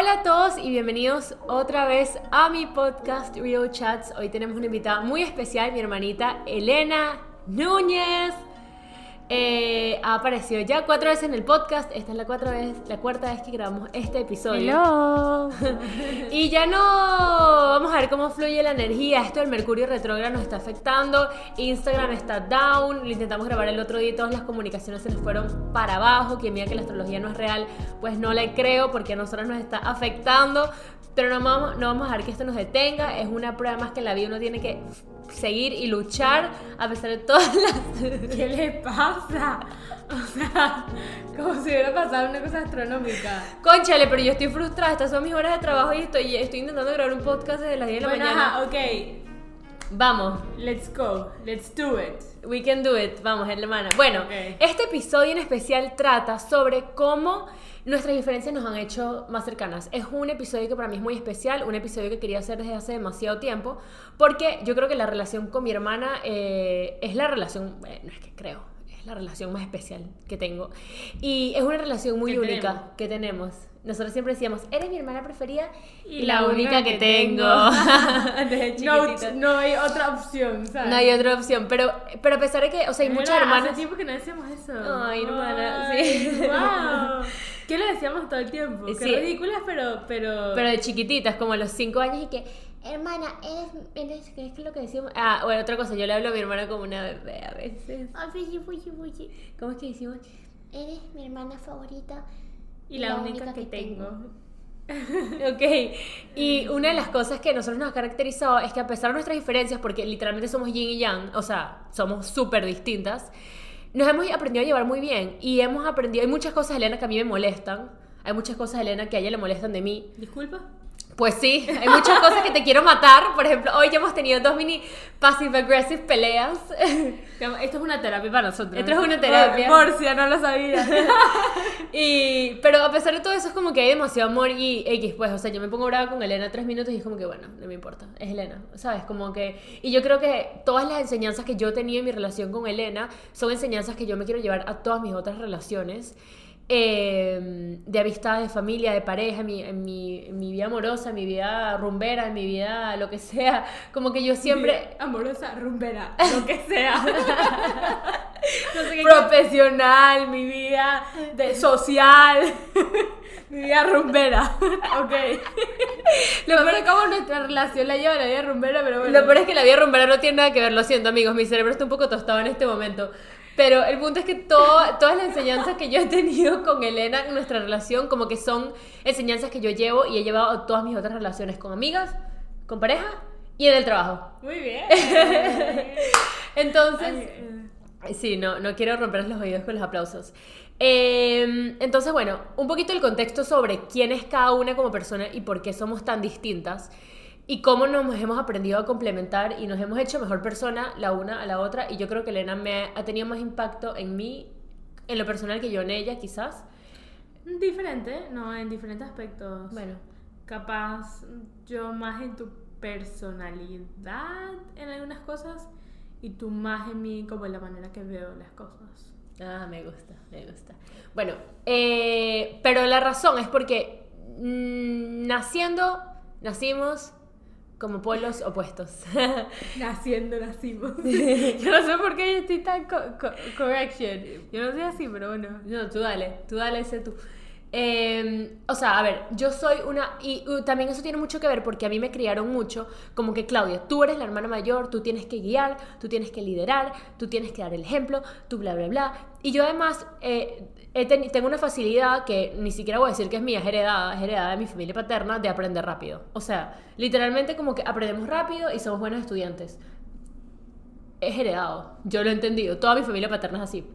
Hola a todos y bienvenidos otra vez a mi podcast Real Chats. Hoy tenemos una invitada muy especial, mi hermanita Elena Núñez. Eh, ha aparecido ya cuatro veces en el podcast. Esta es la, cuatro vez, la cuarta vez que grabamos este episodio. Hello. y ya no vamos a ver cómo fluye la energía. Esto del Mercurio retrógrado nos está afectando. Instagram está down. Lo intentamos grabar el otro día y todas las comunicaciones se nos fueron para abajo. Quien diga que la astrología no es real, pues no le creo porque a nosotros nos está afectando. Pero no vamos, no vamos a dejar que esto nos detenga. Es una prueba más que en la vida uno tiene que seguir y luchar a pesar de todas las... ¿Qué le pasa? O sea, como si hubiera pasado una cosa astronómica. Conchale, pero yo estoy frustrada. Estas son mis horas de trabajo y estoy, estoy intentando grabar un podcast desde las 10 de la mañana. ajá, ok. Vamos. Let's go. Let's do it. We can do it. Vamos, hermana. Bueno, este episodio en especial trata sobre cómo nuestras diferencias nos han hecho más cercanas. Es un episodio que para mí es muy especial, un episodio que quería hacer desde hace demasiado tiempo, porque yo creo que la relación con mi hermana eh, es la relación, eh, no es que creo, es la relación más especial que tengo. Y es una relación muy única tenemos. que tenemos. Nosotros siempre decíamos, eres mi hermana preferida y, la, la única, que, que tengo. tengo. No, no hay otra opción, ¿sabes? No hay otra opción, pero, pero a pesar de que, o sea, hay Mira, muchas hermanas... Hace tiempo que no decíamos eso. Ay, hermana, Ay, sí. Wow. ¿Qué le decíamos todo el tiempo? Qué Sí. ridículas, pero, pero. Pero de chiquititas, como a los 5 años y que, hermana, eres, eres, ¿qué es lo que decimos? Ah, bueno, otra cosa, yo le hablo a mi hermana como una bebé a veces. Ay, fuchi, fuchi, fuchi. ¿Cómo es que decimos? Eres mi hermana favorita. Y la, única, que, tengo. Ok, y una de las cosas que nosotros nos ha caracterizado es que a pesar de nuestras diferencias, porque literalmente somos yin y yang, o sea, somos súper distintas, nos hemos aprendido a llevar muy bien y hemos aprendido, hay muchas cosas, Elena, que a mí me molestan, hay muchas cosas, Elena, que a ella le molestan de mí, Disculpa. Pues sí, hay muchas cosas que te quiero matar. Por ejemplo, hoy ya hemos tenido dos mini passive-aggressive peleas. Esto es una terapia para nosotros. Esto es una terapia. Por, si ya no lo sabía. Y, pero a pesar de todo eso, es como que hay demasiado amor y X, pues. O sea, yo me pongo brava con Elena tres minutos y es como que, bueno, no me importa. Es Elena, ¿sabes? Como que. Y yo creo que todas las enseñanzas que yo he tenido en mi relación con Elena son enseñanzas que yo me quiero llevar a todas mis otras relaciones. Eh, de amistad, de familia, de pareja, en mi, en, mi, en mi vida amorosa, en mi vida rumbera, en mi vida lo que sea. Como que yo siempre. Amorosa, rumbera, lo que sea. No sé qué- Profesional, mi vida de social. mi vida rumbera. ok. Lo peor, sé cómo nuestra relación la lleva la vida rumbera, pero bueno. lo peor es que la vida rumbera no tiene nada que ver, lo siento amigos, mi cerebro está un poco tostado en este momento. Pero el punto es que todo- todas las enseñanzas que yo he tenido con Elena en nuestra relación, como que son enseñanzas que yo llevo y he llevado a todas mis otras relaciones con amigas, con pareja y en el trabajo. Muy bien. Entonces, Ay, eh, Sí, no, no quiero romper los oídos con los aplausos. Eh, entonces, bueno, un poquito el contexto sobre quién es cada una como persona y por qué somos tan distintas y cómo nos hemos aprendido a complementar y nos hemos hecho mejor persona la una a la otra. Y yo creo que Elena me ha tenido más impacto en mí, en lo personal, que yo en ella, quizás. Diferente, no, en diferentes aspectos. Bueno, Capaz yo más en tu personalidad en algunas cosas y tú más en mí como en la manera que veo las cosas. Ah, me gusta, me gusta. Bueno, eh, pero la razón es porque mm, naciendo, nacimos como polos opuestos. Naciendo nacimos. yo no sé por qué yo estoy tan co- co- correction. Yo no soy así, pero bueno. no, tú dale, tú dale ese tú. Eh, o sea, a ver, yo soy una... Y uh, también eso tiene mucho que ver porque a mí me criaron mucho como que, Claudia, tú eres la hermana mayor, tú tienes que guiar, tú tienes que liderar, tú tienes que dar el ejemplo, tú bla, bla, bla. Y yo además eh, tengo una facilidad que ni siquiera voy a decir que es mía, es heredada, es heredada de mi familia paterna, de aprender rápido. O sea, literalmente como que aprendemos rápido y somos buenos estudiantes. Es heredado, yo lo he entendido, toda mi familia paterna es así.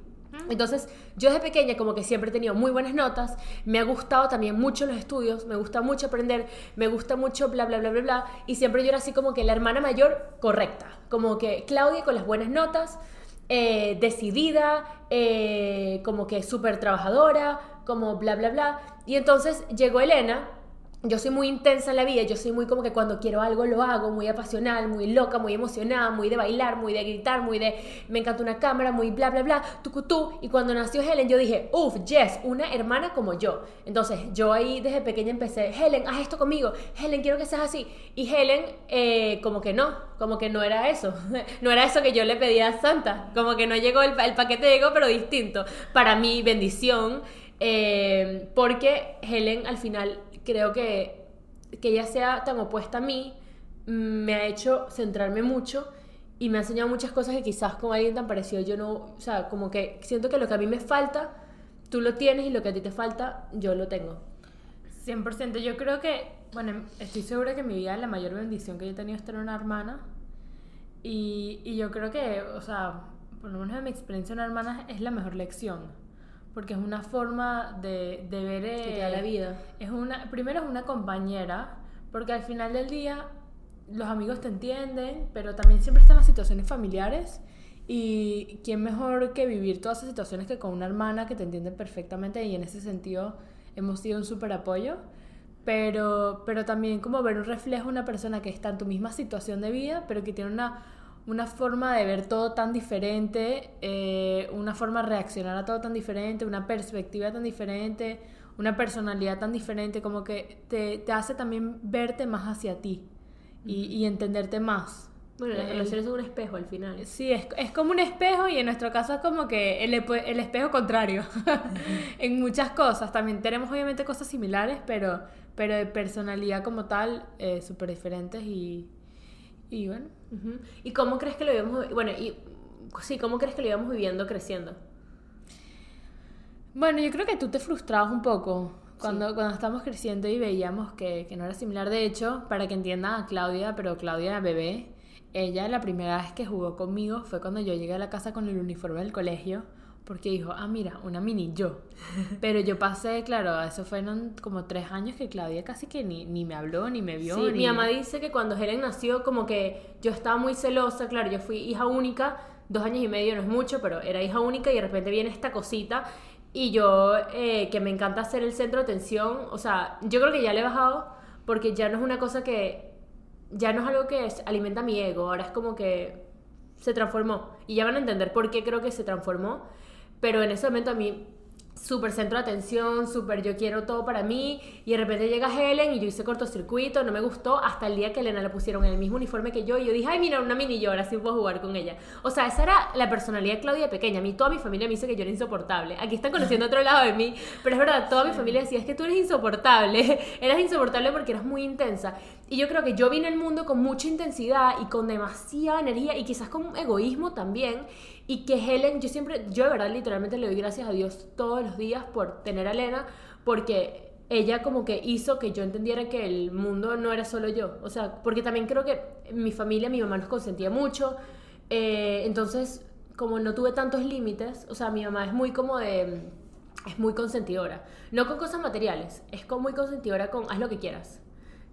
Entonces, yo desde pequeña como que siempre he tenido muy buenas notas, me ha gustado también mucho los estudios, me gusta mucho aprender, me gusta mucho bla, bla, bla, bla, bla, y siempre yo era así como que la hermana mayor correcta, como que Claudia con las buenas notas, eh, decidida, eh, como que súper trabajadora, como bla, bla, bla. Y entonces llegó Elena yo soy muy intensa en la vida, yo soy muy como que cuando quiero algo lo hago, muy apasional, muy loca, muy emocionada, muy de bailar, muy de gritar, muy de me encanta una cámara, muy bla bla bla, tucutú. Y cuando nació Helen, yo dije, uff, yes, una hermana como yo. Entonces, yo ahí desde pequeña empecé, Helen, haz esto conmigo, Helen, quiero que seas así. Y Helen, eh, como que no, como que no era eso, no era eso que yo le pedía a Santa, como que no llegó, el, el paquete llegó, pero distinto. Para mi bendición. eh, porque Helen al final creo que, que ella sea tan opuesta a mí me ha hecho centrarme mucho y me ha enseñado muchas cosas que quizás con alguien tan parecido yo no, o sea, como que siento que lo que a mí me falta, tú lo tienes y lo que a ti te falta, yo lo tengo. 100%. Yo creo que, bueno, estoy segura que mi vida la mayor bendición que yo he tenido es tener una hermana. Y, y yo creo que, o sea, por lo menos en mi experiencia, una hermana es la mejor lección. Porque es una forma de, de ver... Eh, la vida. Es una, primero es una compañera, porque al final del día los amigos te entienden, pero también siempre están las situaciones familiares. Y quién mejor que vivir todas esas situaciones que con una hermana que te entiende perfectamente y en ese sentido hemos sido un súper apoyo. Pero, pero también como ver un reflejo de una persona que está en tu misma situación de vida, pero que tiene una, una forma de ver todo tan diferente, eh, una forma de reaccionar a todo tan diferente, una perspectiva tan diferente, una personalidad tan diferente, como que te, te hace también verte más hacia ti y, y entenderte más. Bueno, las Eh, relaciones son un espejo al final. Sí, es, es como un espejo y en nuestro caso es como que el, el espejo contrario en muchas cosas. También tenemos obviamente cosas similares, pero, pero de personalidad como tal, eh, súper diferentes y, y bueno. ¿Y cómo crees que lo íbamos, bueno, y sí, cómo crees que lo íbamos viviendo creciendo? Bueno, yo creo que tú te frustrabas un poco cuando, cuando estábamos creciendo y veíamos que, que no era similar. De hecho, para que entiendan a Claudia, pero Claudia bebé, ella la primera vez que jugó conmigo fue cuando yo llegué a la casa con el uniforme del colegio, porque dijo, ah, mira, una mini yo. Pero yo pasé, claro, eso fueron como tres años que Claudia casi que ni, ni me habló, ni me vio. Sí, ni... mi mamá dice que cuando Helen nació, como que yo estaba muy celosa, claro, yo fui hija única, dos años y medio no es mucho, pero era hija única y de repente viene esta cosita y yo, eh, que me encanta ser el centro de atención, o sea, yo creo que ya le he bajado porque ya no es una cosa que, ya no es algo que es- alimenta mi ego, ahora es como que se transformó y ya van a entender por qué creo que se transformó, pero en ese momento a mí súper centro de atención, súper yo quiero todo para mí y de repente llega Helen y yo hice cortocircuito, no me gustó hasta el día que Elena le pusieron en el mismo uniforme que yo y yo dije, ay mira, una mini yo, ahora sí puedo jugar con ella. O sea, esa era la personalidad de Claudia pequeña, a mí toda mi familia me dice que yo era insoportable. Aquí están conociendo otro lado de mí, pero es verdad, toda mi familia decía, es que tú eres insoportable, eras insoportable porque eras muy intensa. Y yo creo que yo vine al mundo con mucha intensidad y con demasiada energía y quizás con egoísmo también. Y que Helen, yo siempre, yo de verdad literalmente le doy gracias a Dios todos los días por tener a Elena, porque ella como que hizo que yo entendiera que el mundo no era solo yo. O sea, porque también creo que mi familia, mi mamá nos consentía mucho. eh, entonces, como no tuve tantos límites, o sea, mi mamá es muy como de... Es muy consentidora. No con cosas materiales, es con muy consentidora con haz lo que quieras.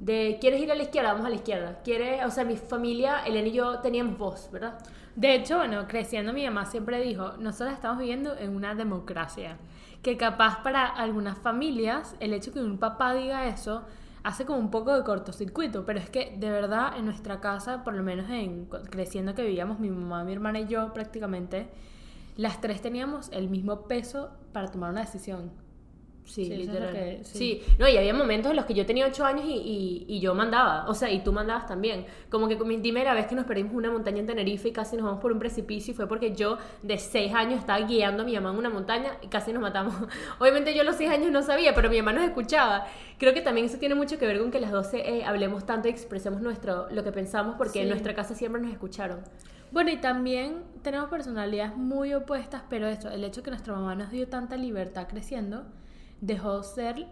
De, ¿quieres ir a la izquierda? Vamos a la izquierda. ¿Quieres? O sea, mi familia, Elena y yo teníamos voz, ¿verdad? De hecho, bueno, creciendo mi mamá siempre dijo, nosotros estamos viviendo en una democracia, que capaz para algunas familias el hecho que un papá diga eso hace como un poco de cortocircuito, pero es que de verdad en nuestra casa, por lo menos en creciendo que vivíamos mi mamá, mi hermana y yo prácticamente, las tres teníamos el mismo peso para tomar una decisión. Sí, Sí, literal. que- sí. sí. no, y había momentos en los que yo tenía 8 años y, y- y yo mandaba, o sea, y tú mandabas también. Como que con mi primera vez que nos perdimos en una montaña en Tenerife y casi nos vamos por un precipicio y fue porque yo de 6 años estaba guiando a mi mamá en una montaña y casi nos matamos. Obviamente yo a los 6 años no sabía, pero mi mamá nos escuchaba. Creo que también eso tiene mucho que ver con que las 12 eh, hablemos tanto y expresemos nuestro, lo que pensamos porque en Sí. nuestra casa siempre nos escucharon. Bueno, y también tenemos personalidades muy opuestas, pero eso, el hecho que nuestra mamá nos dio tanta libertad creciendo, dejó ser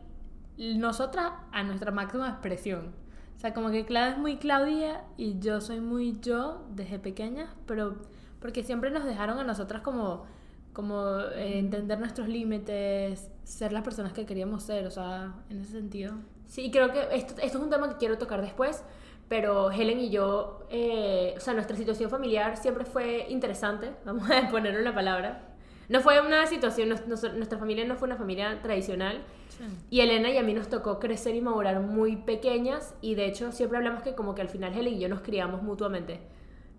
nosotras a nuestra máxima expresión. O sea, como que Claudia es muy Claudia y yo soy muy yo desde pequeña, pero porque siempre nos dejaron a nosotras como, como eh, entender nuestros límites, ser las personas que queríamos ser, o sea, en ese sentido. Sí, creo que esto, esto es un tema que quiero tocar después, pero Helen y yo, eh, o sea, nuestra situación familiar siempre fue interesante, vamos a ponerle una palabra. No fue una situación, nos- nos- nuestra familia no fue una familia tradicional. Y Elena y a mí nos tocó crecer y madurar muy pequeñas y de hecho siempre hablamos que como que al final Helen y yo nos criamos mutuamente.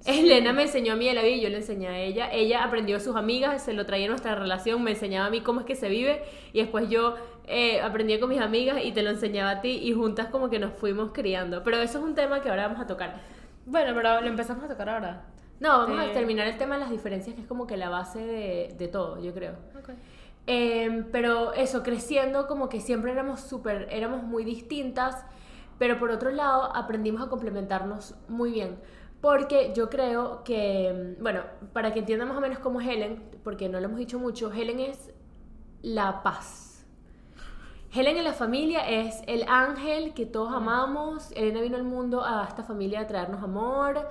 Elena me enseñó a mí de la vida y yo le enseñé a ella. Ella aprendió de sus amigas, se lo traía a nuestra relación, me enseñaba a mí cómo es que se vive y después yo eh, aprendí con mis amigas y te lo enseñaba a ti y juntas como que nos fuimos criando. Pero eso es un tema que ahora vamos a tocar. Bueno, pero lo empezamos a tocar ahora. No, vamos a terminar el tema de las diferencias que es como que la base de, de todo, yo creo. Ok. Em, pero eso, creciendo como que siempre éramos súper, éramos muy distintas, pero por otro lado aprendimos a complementarnos muy bien. Porque yo creo que, em, bueno, para que entiendan más o menos cómo es Helen, porque no lo hemos dicho mucho, Helen es la paz. Helen en la familia es el ángel que todos amamos. Elena vino al mundo a esta familia a traernos amor.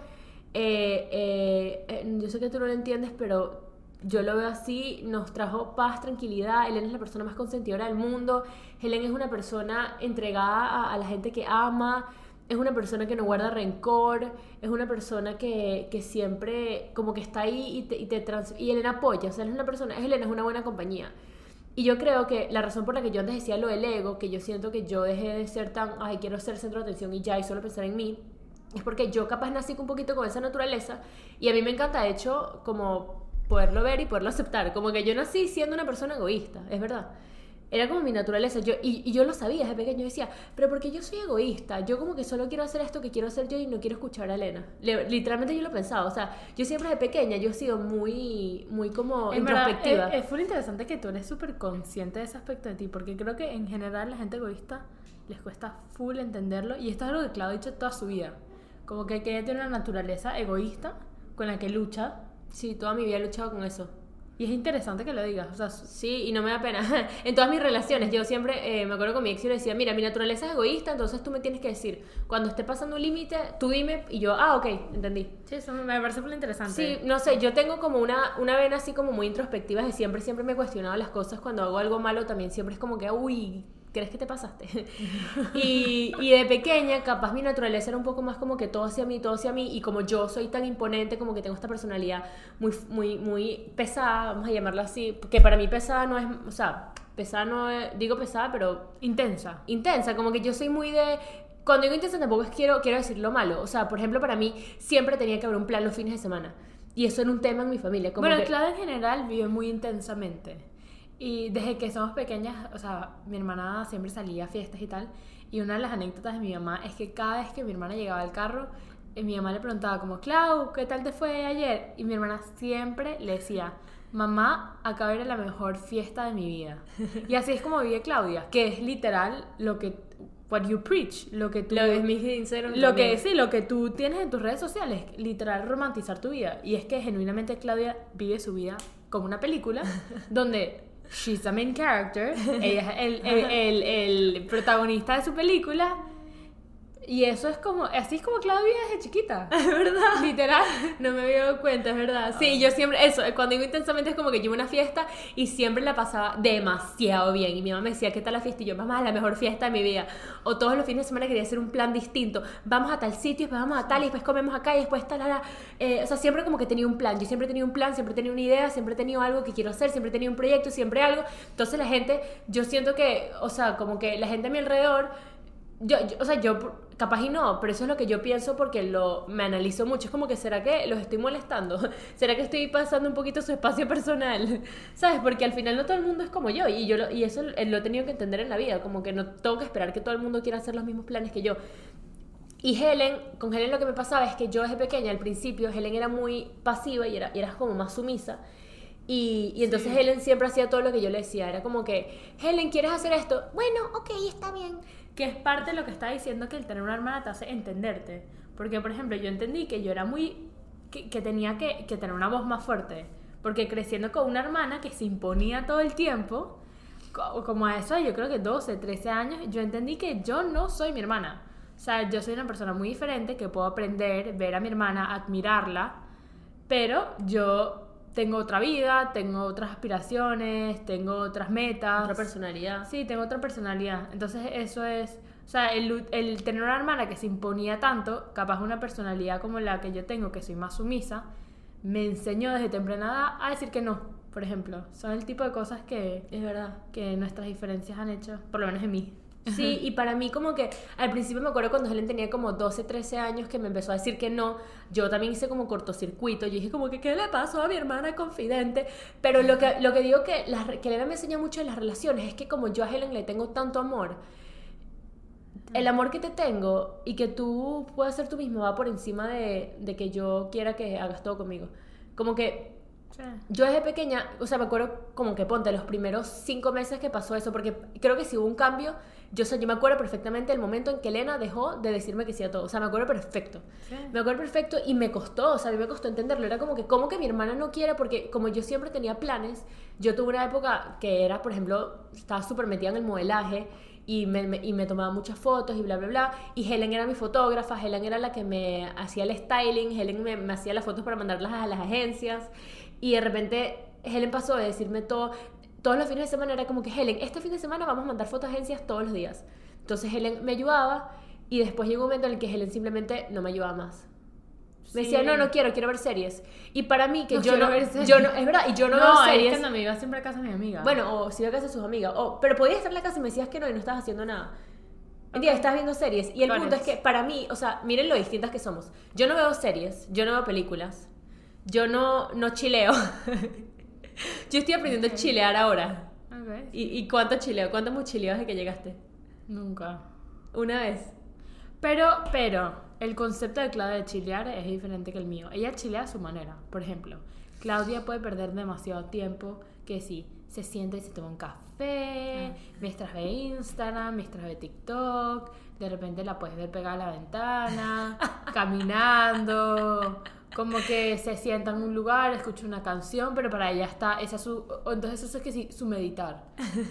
Eh, eh, yo sé que tú no lo entiendes, pero yo lo veo así. Nos trajo paz, tranquilidad. Elena es la persona más consentidora del mundo. Helen es una persona entregada a, a la gente que ama. Es una persona que no guarda rencor. Es una persona que, que siempre como que está ahí y, te, y, te trans- y Elena apoya. O sea, es una persona, Elena es una buena compañía. Y yo creo que la razón por la que yo antes decía lo del ego, que yo siento que yo dejé de ser tan, ay, quiero ser centro de atención y ya, y solo pensar en mí, es porque yo capaz nací un poquito con esa naturaleza y a mí me encanta, de hecho, como poderlo ver y poderlo aceptar. Como que yo nací siendo una persona egoísta, es verdad. Era como mi naturaleza. Yo, y, y yo lo sabía desde pequeño. Yo decía, pero porque yo soy egoísta. Yo como que solo quiero hacer esto que quiero hacer yo y no quiero escuchar a Elena. Le- literalmente yo lo pensaba. O sea, yo siempre de pequeña yo he sido muy, muy como En verdad, introspectiva. es, es full interesante que tú eres súper consciente de ese aspecto de ti, porque creo que en general la gente egoísta les cuesta full entenderlo, y esto es algo que Claudia ha dicho toda su vida. Como que, que ella tiene una naturaleza egoísta con la que lucha, Sí, toda mi vida he luchado con eso. y es interesante que lo digas. O sea, Sí, y no me da pena. En todas mis relaciones, yo siempre, eh, me acuerdo con mi ex, yo le decía, mira, mi naturaleza es egoísta, entonces tú me tienes que decir, cuando esté pasando un límite, tú dime, y yo, ah, ok, entendí. sí, eso me parece full interesante. Sí, no sé, yo tengo como una, una vena así como muy introspectiva de siempre, siempre me he cuestionado las cosas cuando hago algo malo también, siempre es como que, uy, ¿crees que te pasaste? y, y de pequeña, capaz mi naturaleza era un poco más como que todo hacia mí, todo hacia mí, y como yo soy tan imponente, como que tengo esta personalidad muy, muy, muy pesada, vamos a llamarla así, que para mí pesada no es, o sea, pesada no es, digo pesada, pero Intensa. intensa, como que yo soy muy de... Cuando digo intensa tampoco es quiero, quiero decir lo malo, o sea, por ejemplo, para mí siempre tenía que haber un plan los fines de semana. Y eso era un tema en mi familia. Como bueno, que, Claudia en general vive muy intensamente. Y desde que somos pequeñas, o sea, mi hermana siempre salía a fiestas y tal. Y una de las anécdotas de mi mamá es que cada vez que mi hermana llegaba al carro, eh, mi mamá le preguntaba como, Clau, ¿qué tal te fue ayer? Y mi hermana siempre le decía, mamá, acaba de ir a la mejor fiesta de mi vida. Y así es como vive Claudia, que es literal lo que, what you preach, lo que tú... lo de mis Instagram Lo que sí, lo que tú tienes en tus redes sociales, literal romantizar tu vida. Y es que genuinamente Claudia vive su vida como una película donde she's the main character, ella es el, el, el- el protagonista de su película. Y eso es como, así es como Claudia desde chiquita. ¿verdad? Literal. No me había dado cuenta, es verdad. Sí, yo siempre, eso, cuando digo intensamente es como que yo iba a una fiesta y siempre la pasaba demasiado bien. Y mi mamá me decía, ¿qué tal la fiesta? Y yo, mamá, la mejor fiesta de mi vida. O todos los fines de semana quería hacer un plan distinto. Vamos a tal sitio, después vamos a tal, y después comemos acá, y después tal, la, o sea, siempre como que tenía un plan. Yo siempre tenía un plan, siempre tenía una idea, siempre he tenido algo que quiero hacer, siempre he tenido un proyecto, siempre algo. Entonces la gente, yo siento que, o sea, como que la gente a mi alrededor yo, yo- o sea, yo capaz y no, pero eso es lo que yo pienso porque lo me analizo mucho. Es como que, ¿será que los estoy molestando? ¿Será que estoy pasando un poquito su espacio personal? ¿Sabes? Porque al final no todo el mundo es como yo y, yo lo, y eso lo he tenido que entender en la vida, como que no tengo que esperar que todo el mundo quiera hacer los mismos planes que yo. Y Helen, con Helen lo que me pasaba es que yo desde pequeña, al principio, Helen era muy pasiva y era, y era como más sumisa. Y, y entonces Helen siempre hacía todo lo que yo le decía. Era como que, Helen, ¿quieres hacer esto? Bueno, ok, está bien. Que es parte de lo que está diciendo que el tener una hermana te hace entenderte. Porque, por ejemplo, yo entendí que yo era muy. que, que tenía que, que tener una voz más fuerte. Porque creciendo con una hermana que se imponía todo el tiempo, co- como a eso, yo creo que 12, 13 años, yo entendí que yo no soy mi hermana. O sea, yo soy una persona muy diferente que puedo aprender, ver a mi hermana, admirarla, pero yo tengo otra vida, tengo otras aspiraciones, tengo otras metas. Otra personalidad. Sí, tengo otra personalidad. Entonces eso es, o sea, el, el tener una hermana que se imponía tanto, capaz una personalidad como la que yo tengo, que soy más sumisa, me enseñó desde temprana edad a decir que no. por ejemplo. Son el tipo de cosas que, Es verdad. que nuestras diferencias han hecho, por lo menos en mí. Sí, y para mí como que al principio me acuerdo cuando Helen tenía como 12, 13 años que me empezó a decir que no, yo también hice como cortocircuito, yo dije como que ¿qué le pasó a mi hermana confidente? Pero lo que, lo que digo que, re- que Elena me enseña mucho de las relaciones es que como yo a Helen le tengo tanto amor, el amor que te tengo y que tú puedas ser tú mismo va por encima de, de que yo quiera que hagas todo conmigo. Como que yo desde pequeña, o sea, me acuerdo como que ponte los primeros cinco meses que pasó eso, porque creo que si hubo un cambio, yo, sé, yo me acuerdo perfectamente el momento en que Elena dejó de decirme que sí a todo, o sea, me acuerdo perfecto. Sí. Me acuerdo perfecto y me costó, o sea, a mí me costó entenderlo, era como que, como que mi hermana no quiere? Porque como yo siempre tenía planes, yo tuve una época que era, por ejemplo, estaba súper metida en el modelaje y me, me- y me tomaba muchas fotos y bla, bla, bla. Y Helen era mi fotógrafa, Helen era la que me hacía el styling, Helen me, me hacía las fotos para mandarlas a las agencias. Y de repente Helen pasó de decirme todo, todos los fines de semana era como que Helen, este fin de semana vamos a mandar fotos a agencias todos los días. Entonces Helen me ayudaba y después llegó un momento en el que Helen simplemente no me ayudaba más. Me decía, no, no quiero, quiero ver series. Y para mí, que No yo no, yo no, es verdad, y yo no, No, veo es series. que no me iba siempre a casa de mi amiga. Bueno, o si iba a casa de sus amigas. O, pero podías estar en la casa y me decías que no y no estabas haciendo nada. Entiendes, estás viendo series. Y el punto es ¿Cuáles? que para mí, o sea, miren lo distintas que somos. Yo no veo series, yo no veo películas, yo no, no chileo. yo estoy aprendiendo a chilear ahora. ¿Y, y cuánto chileo? ¿Cuánto hemos chileado desde que llegaste? Nunca. Una vez. Pero, pero, el concepto de Claudia de chilear es diferente que el mío. Ella chilea a su manera. Por ejemplo, Claudia puede perder demasiado tiempo que si se sienta y se toma un café, mientras ve Instagram, mientras ve TikTok, de repente la puedes ver pegada a la ventana, caminando, como que se sienta en un lugar, escucha una canción, pero para ella está, esa es su, entonces eso es que sí, su meditar,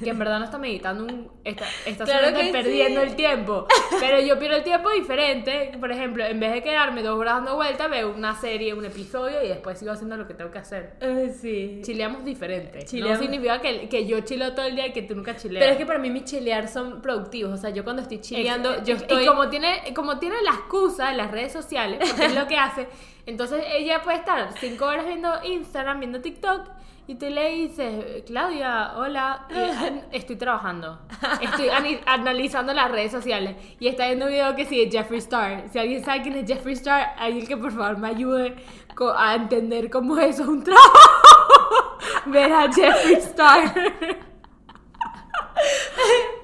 que en verdad no está meditando, un, está, está Claro solamente perdiendo sí. el tiempo, pero yo pierdo el tiempo diferente, por ejemplo, en vez de quedarme dos horas dando vueltas, veo una serie, un episodio y después sigo haciendo lo que tengo que hacer. sí. Chileamos diferente. Chileamos. No significa que, que yo chileo todo el día y que tú nunca chileas. Pero es que para mí mi chilear son productivos. O sea, yo cuando estoy chileando, Ex- yo estoy... Y como tiene, como tiene la excusa en las redes sociales, porque es lo que hace, entonces ella puede estar cinco horas viendo Instagram, viendo TikTok, y tú le dices, Claudia, hola, "Ah, estoy trabajando, estoy analizando las redes sociales, y está viendo un video que sí de Jeffree Star. Si alguien sabe quién es Jeffree Star, alguien que por favor me ayude a entender cómo eso es un trabajo. Ver a Jeffree Star.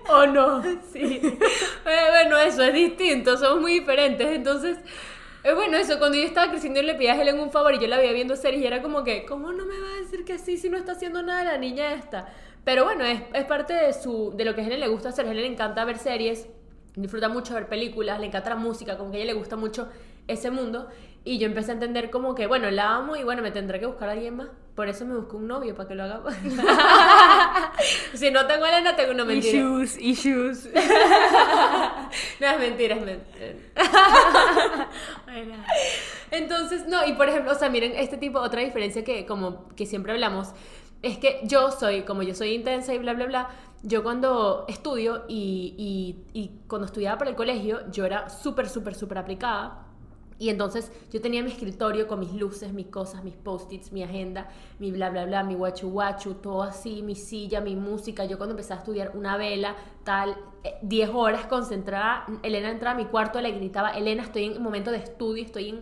¿O no? Sí. Eh, bueno, eso es distinto, somos muy diferentes. Entonces, eh, bueno, eso, cuando yo estaba creciendo y le pedía a Helen un favor y yo la veía viendo series y era como que, ¿cómo no me va a decir que sí si no está haciendo nada la niña esta? Pero bueno, es, es parte de, su, de lo que a Helen le gusta hacer. A Helen le encanta ver series, disfruta mucho ver películas, le encanta la música, como que a ella le gusta mucho ese mundo. Y yo empecé a entender como que, bueno, la amo y bueno, me tendré que buscar a alguien más. Por eso me busco un novio para que lo haga. si no tengo a Elena, tengo una mentira. Issues, issues. No, es mentira, es mentira. Entonces, no, y por ejemplo, o sea, miren, este tipo, otra diferencia que como que siempre hablamos, es que yo soy, como yo soy intensa y bla, bla, bla, yo cuando estudio y, y, y cuando estudiaba para el colegio, yo era súper, súper, súper aplicada. Y entonces yo tenía mi escritorio con mis luces, mis cosas, mis post-its, mi agenda, mi bla, bla, bla, mi guachu guachu, todo así, mi silla, mi música. Yo cuando empecé a estudiar una vela, tal, eh, 10 horas concentrada, Elena entraba a mi cuarto, le gritaba, Elena, estoy en momento de estudio, estoy en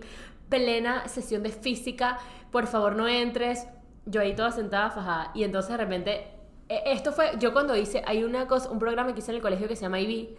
plena sesión de física, por favor no entres. Yo ahí toda sentada, fajada. Y entonces de repente, eh, esto fue, yo cuando hice, hay una cosa, un programa que hice en el colegio que se llama IB,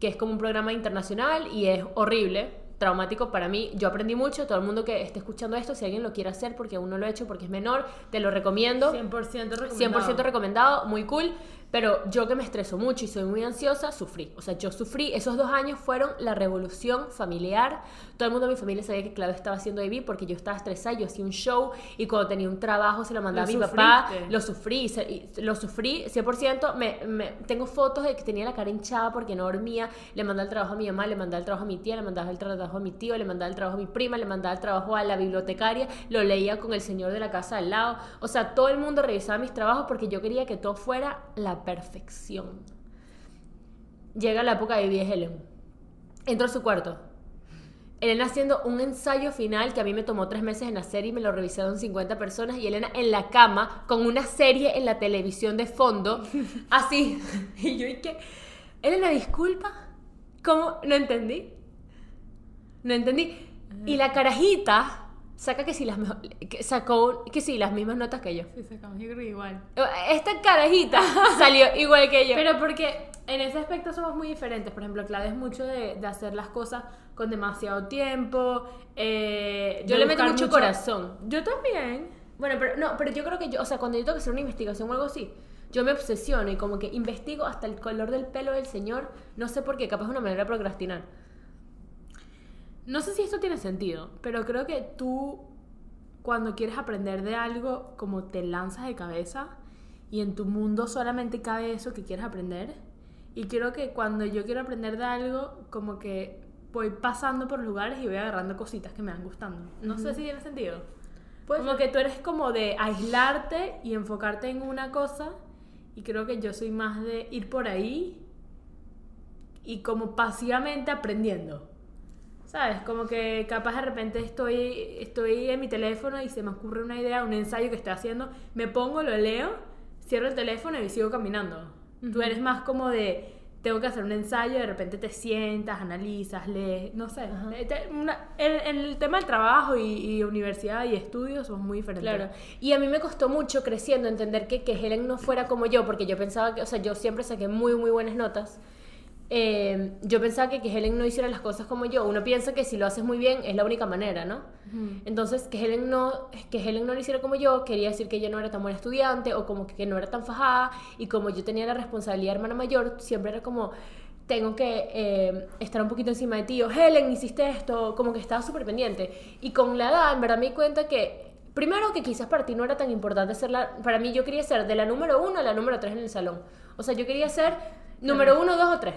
que es como un programa internacional y es horrible, traumático para mí. Yo aprendí mucho, todo el mundo que esté escuchando esto, si alguien lo quiere hacer porque aún no lo he hecho porque es menor, te lo recomiendo. 100% recomendado. 100% recomendado, muy cool, pero yo que me estreso mucho y soy muy ansiosa, sufrí. O sea, yo sufrí, esos dos años fueron la revolución familiar. Todo el mundo de mi familia sabía que Claudia estaba haciendo IB porque yo estaba estresada, yo hacía un show y cuando tenía un trabajo se lo mandaba Lo a mi papá, sufriste. lo sufrí, lo sufrí 100%. Me, me- tengo fotos de que tenía la cara hinchada porque no dormía, le mandaba el trabajo a mi mamá, le mandaba el trabajo a mi tía, le mandaba el trabajo a mi tío, le mandaba el trabajo a mi prima, le mandaba el trabajo a la bibliotecaria, lo leía con el señor de la casa al lado. O sea, todo el mundo revisaba mis trabajos porque yo quería que todo fuera la perfección. Llega la época de Vivi Helen. Entro a su cuarto. Elena haciendo un ensayo final que a mí me tomó tres meses en hacer y me lo revisaron 50 personas y Elena en la cama con una serie en la televisión de fondo, así. Y yo, ¿y qué? Elena, disculpa, ¿cómo? No entendí. No entendí. Y la carajita saca que si las que sacó que sí las mismas notas que yo. Sí, sacamos yo creo igual. Esta carajita salió igual que yo. Pero porque en ese aspecto somos muy diferentes. Por ejemplo, Claudia es mucho de, de hacer las cosas con demasiado tiempo. eh, yo le meto mucho, corazón. Yo también. Bueno, pero no, pero yo creo que yo, o sea, cuando yo tengo que hacer una investigación o algo así, yo me obsesiono y como que investigo hasta el color del pelo del señor, no sé por qué, capaz es una manera de procrastinar. No sé si esto tiene sentido, pero creo que tú, cuando quieres aprender de algo, como te lanzas de cabeza y en tu mundo solamente cabe eso que quieres aprender. Y creo que cuando yo quiero aprender de algo, como que voy pasando por lugares y voy agarrando cositas que me van gustando. No sé si tiene sentido. como que tú eres como de aislarte y enfocarte en una cosa. Y creo que yo soy más de ir por ahí y como pasivamente aprendiendo. ¿Sabes? Como que capaz de repente estoy, estoy en mi teléfono y se me ocurre una idea, un ensayo que estoy haciendo, me pongo, lo leo, cierro el teléfono y sigo caminando. Tú eres más como de, tengo que hacer un ensayo, de repente te sientas, analizas, lees, no sé. Eh, una- en, en el tema del trabajo y, y universidad y estudios somos muy diferentes. Claro. Y a mí me costó mucho creciendo entender que, que Helen no fuera como yo, porque yo pensaba que, o sea, yo siempre saqué muy, muy buenas notas. Eh, yo pensaba que, que Helen no hiciera las cosas como yo. Uno piensa que si lo haces muy bien es la única manera, ¿no? Entonces, que Helen, no, que Helen no lo hiciera como yo quería decir que yo no era tan buena estudiante o como que, que no era tan fajada y como yo tenía la responsabilidad de hermana mayor, siempre era como, tengo que eh, estar un poquito encima de ti, o Helen, hiciste esto, como que estaba súper pendiente. Y con la edad, en verdad me di cuenta que, primero que quizás para ti no era tan importante ser la, para mí yo quería ser de la número uno a la número tres en el salón. O sea, yo quería ser número uno, dos o tres.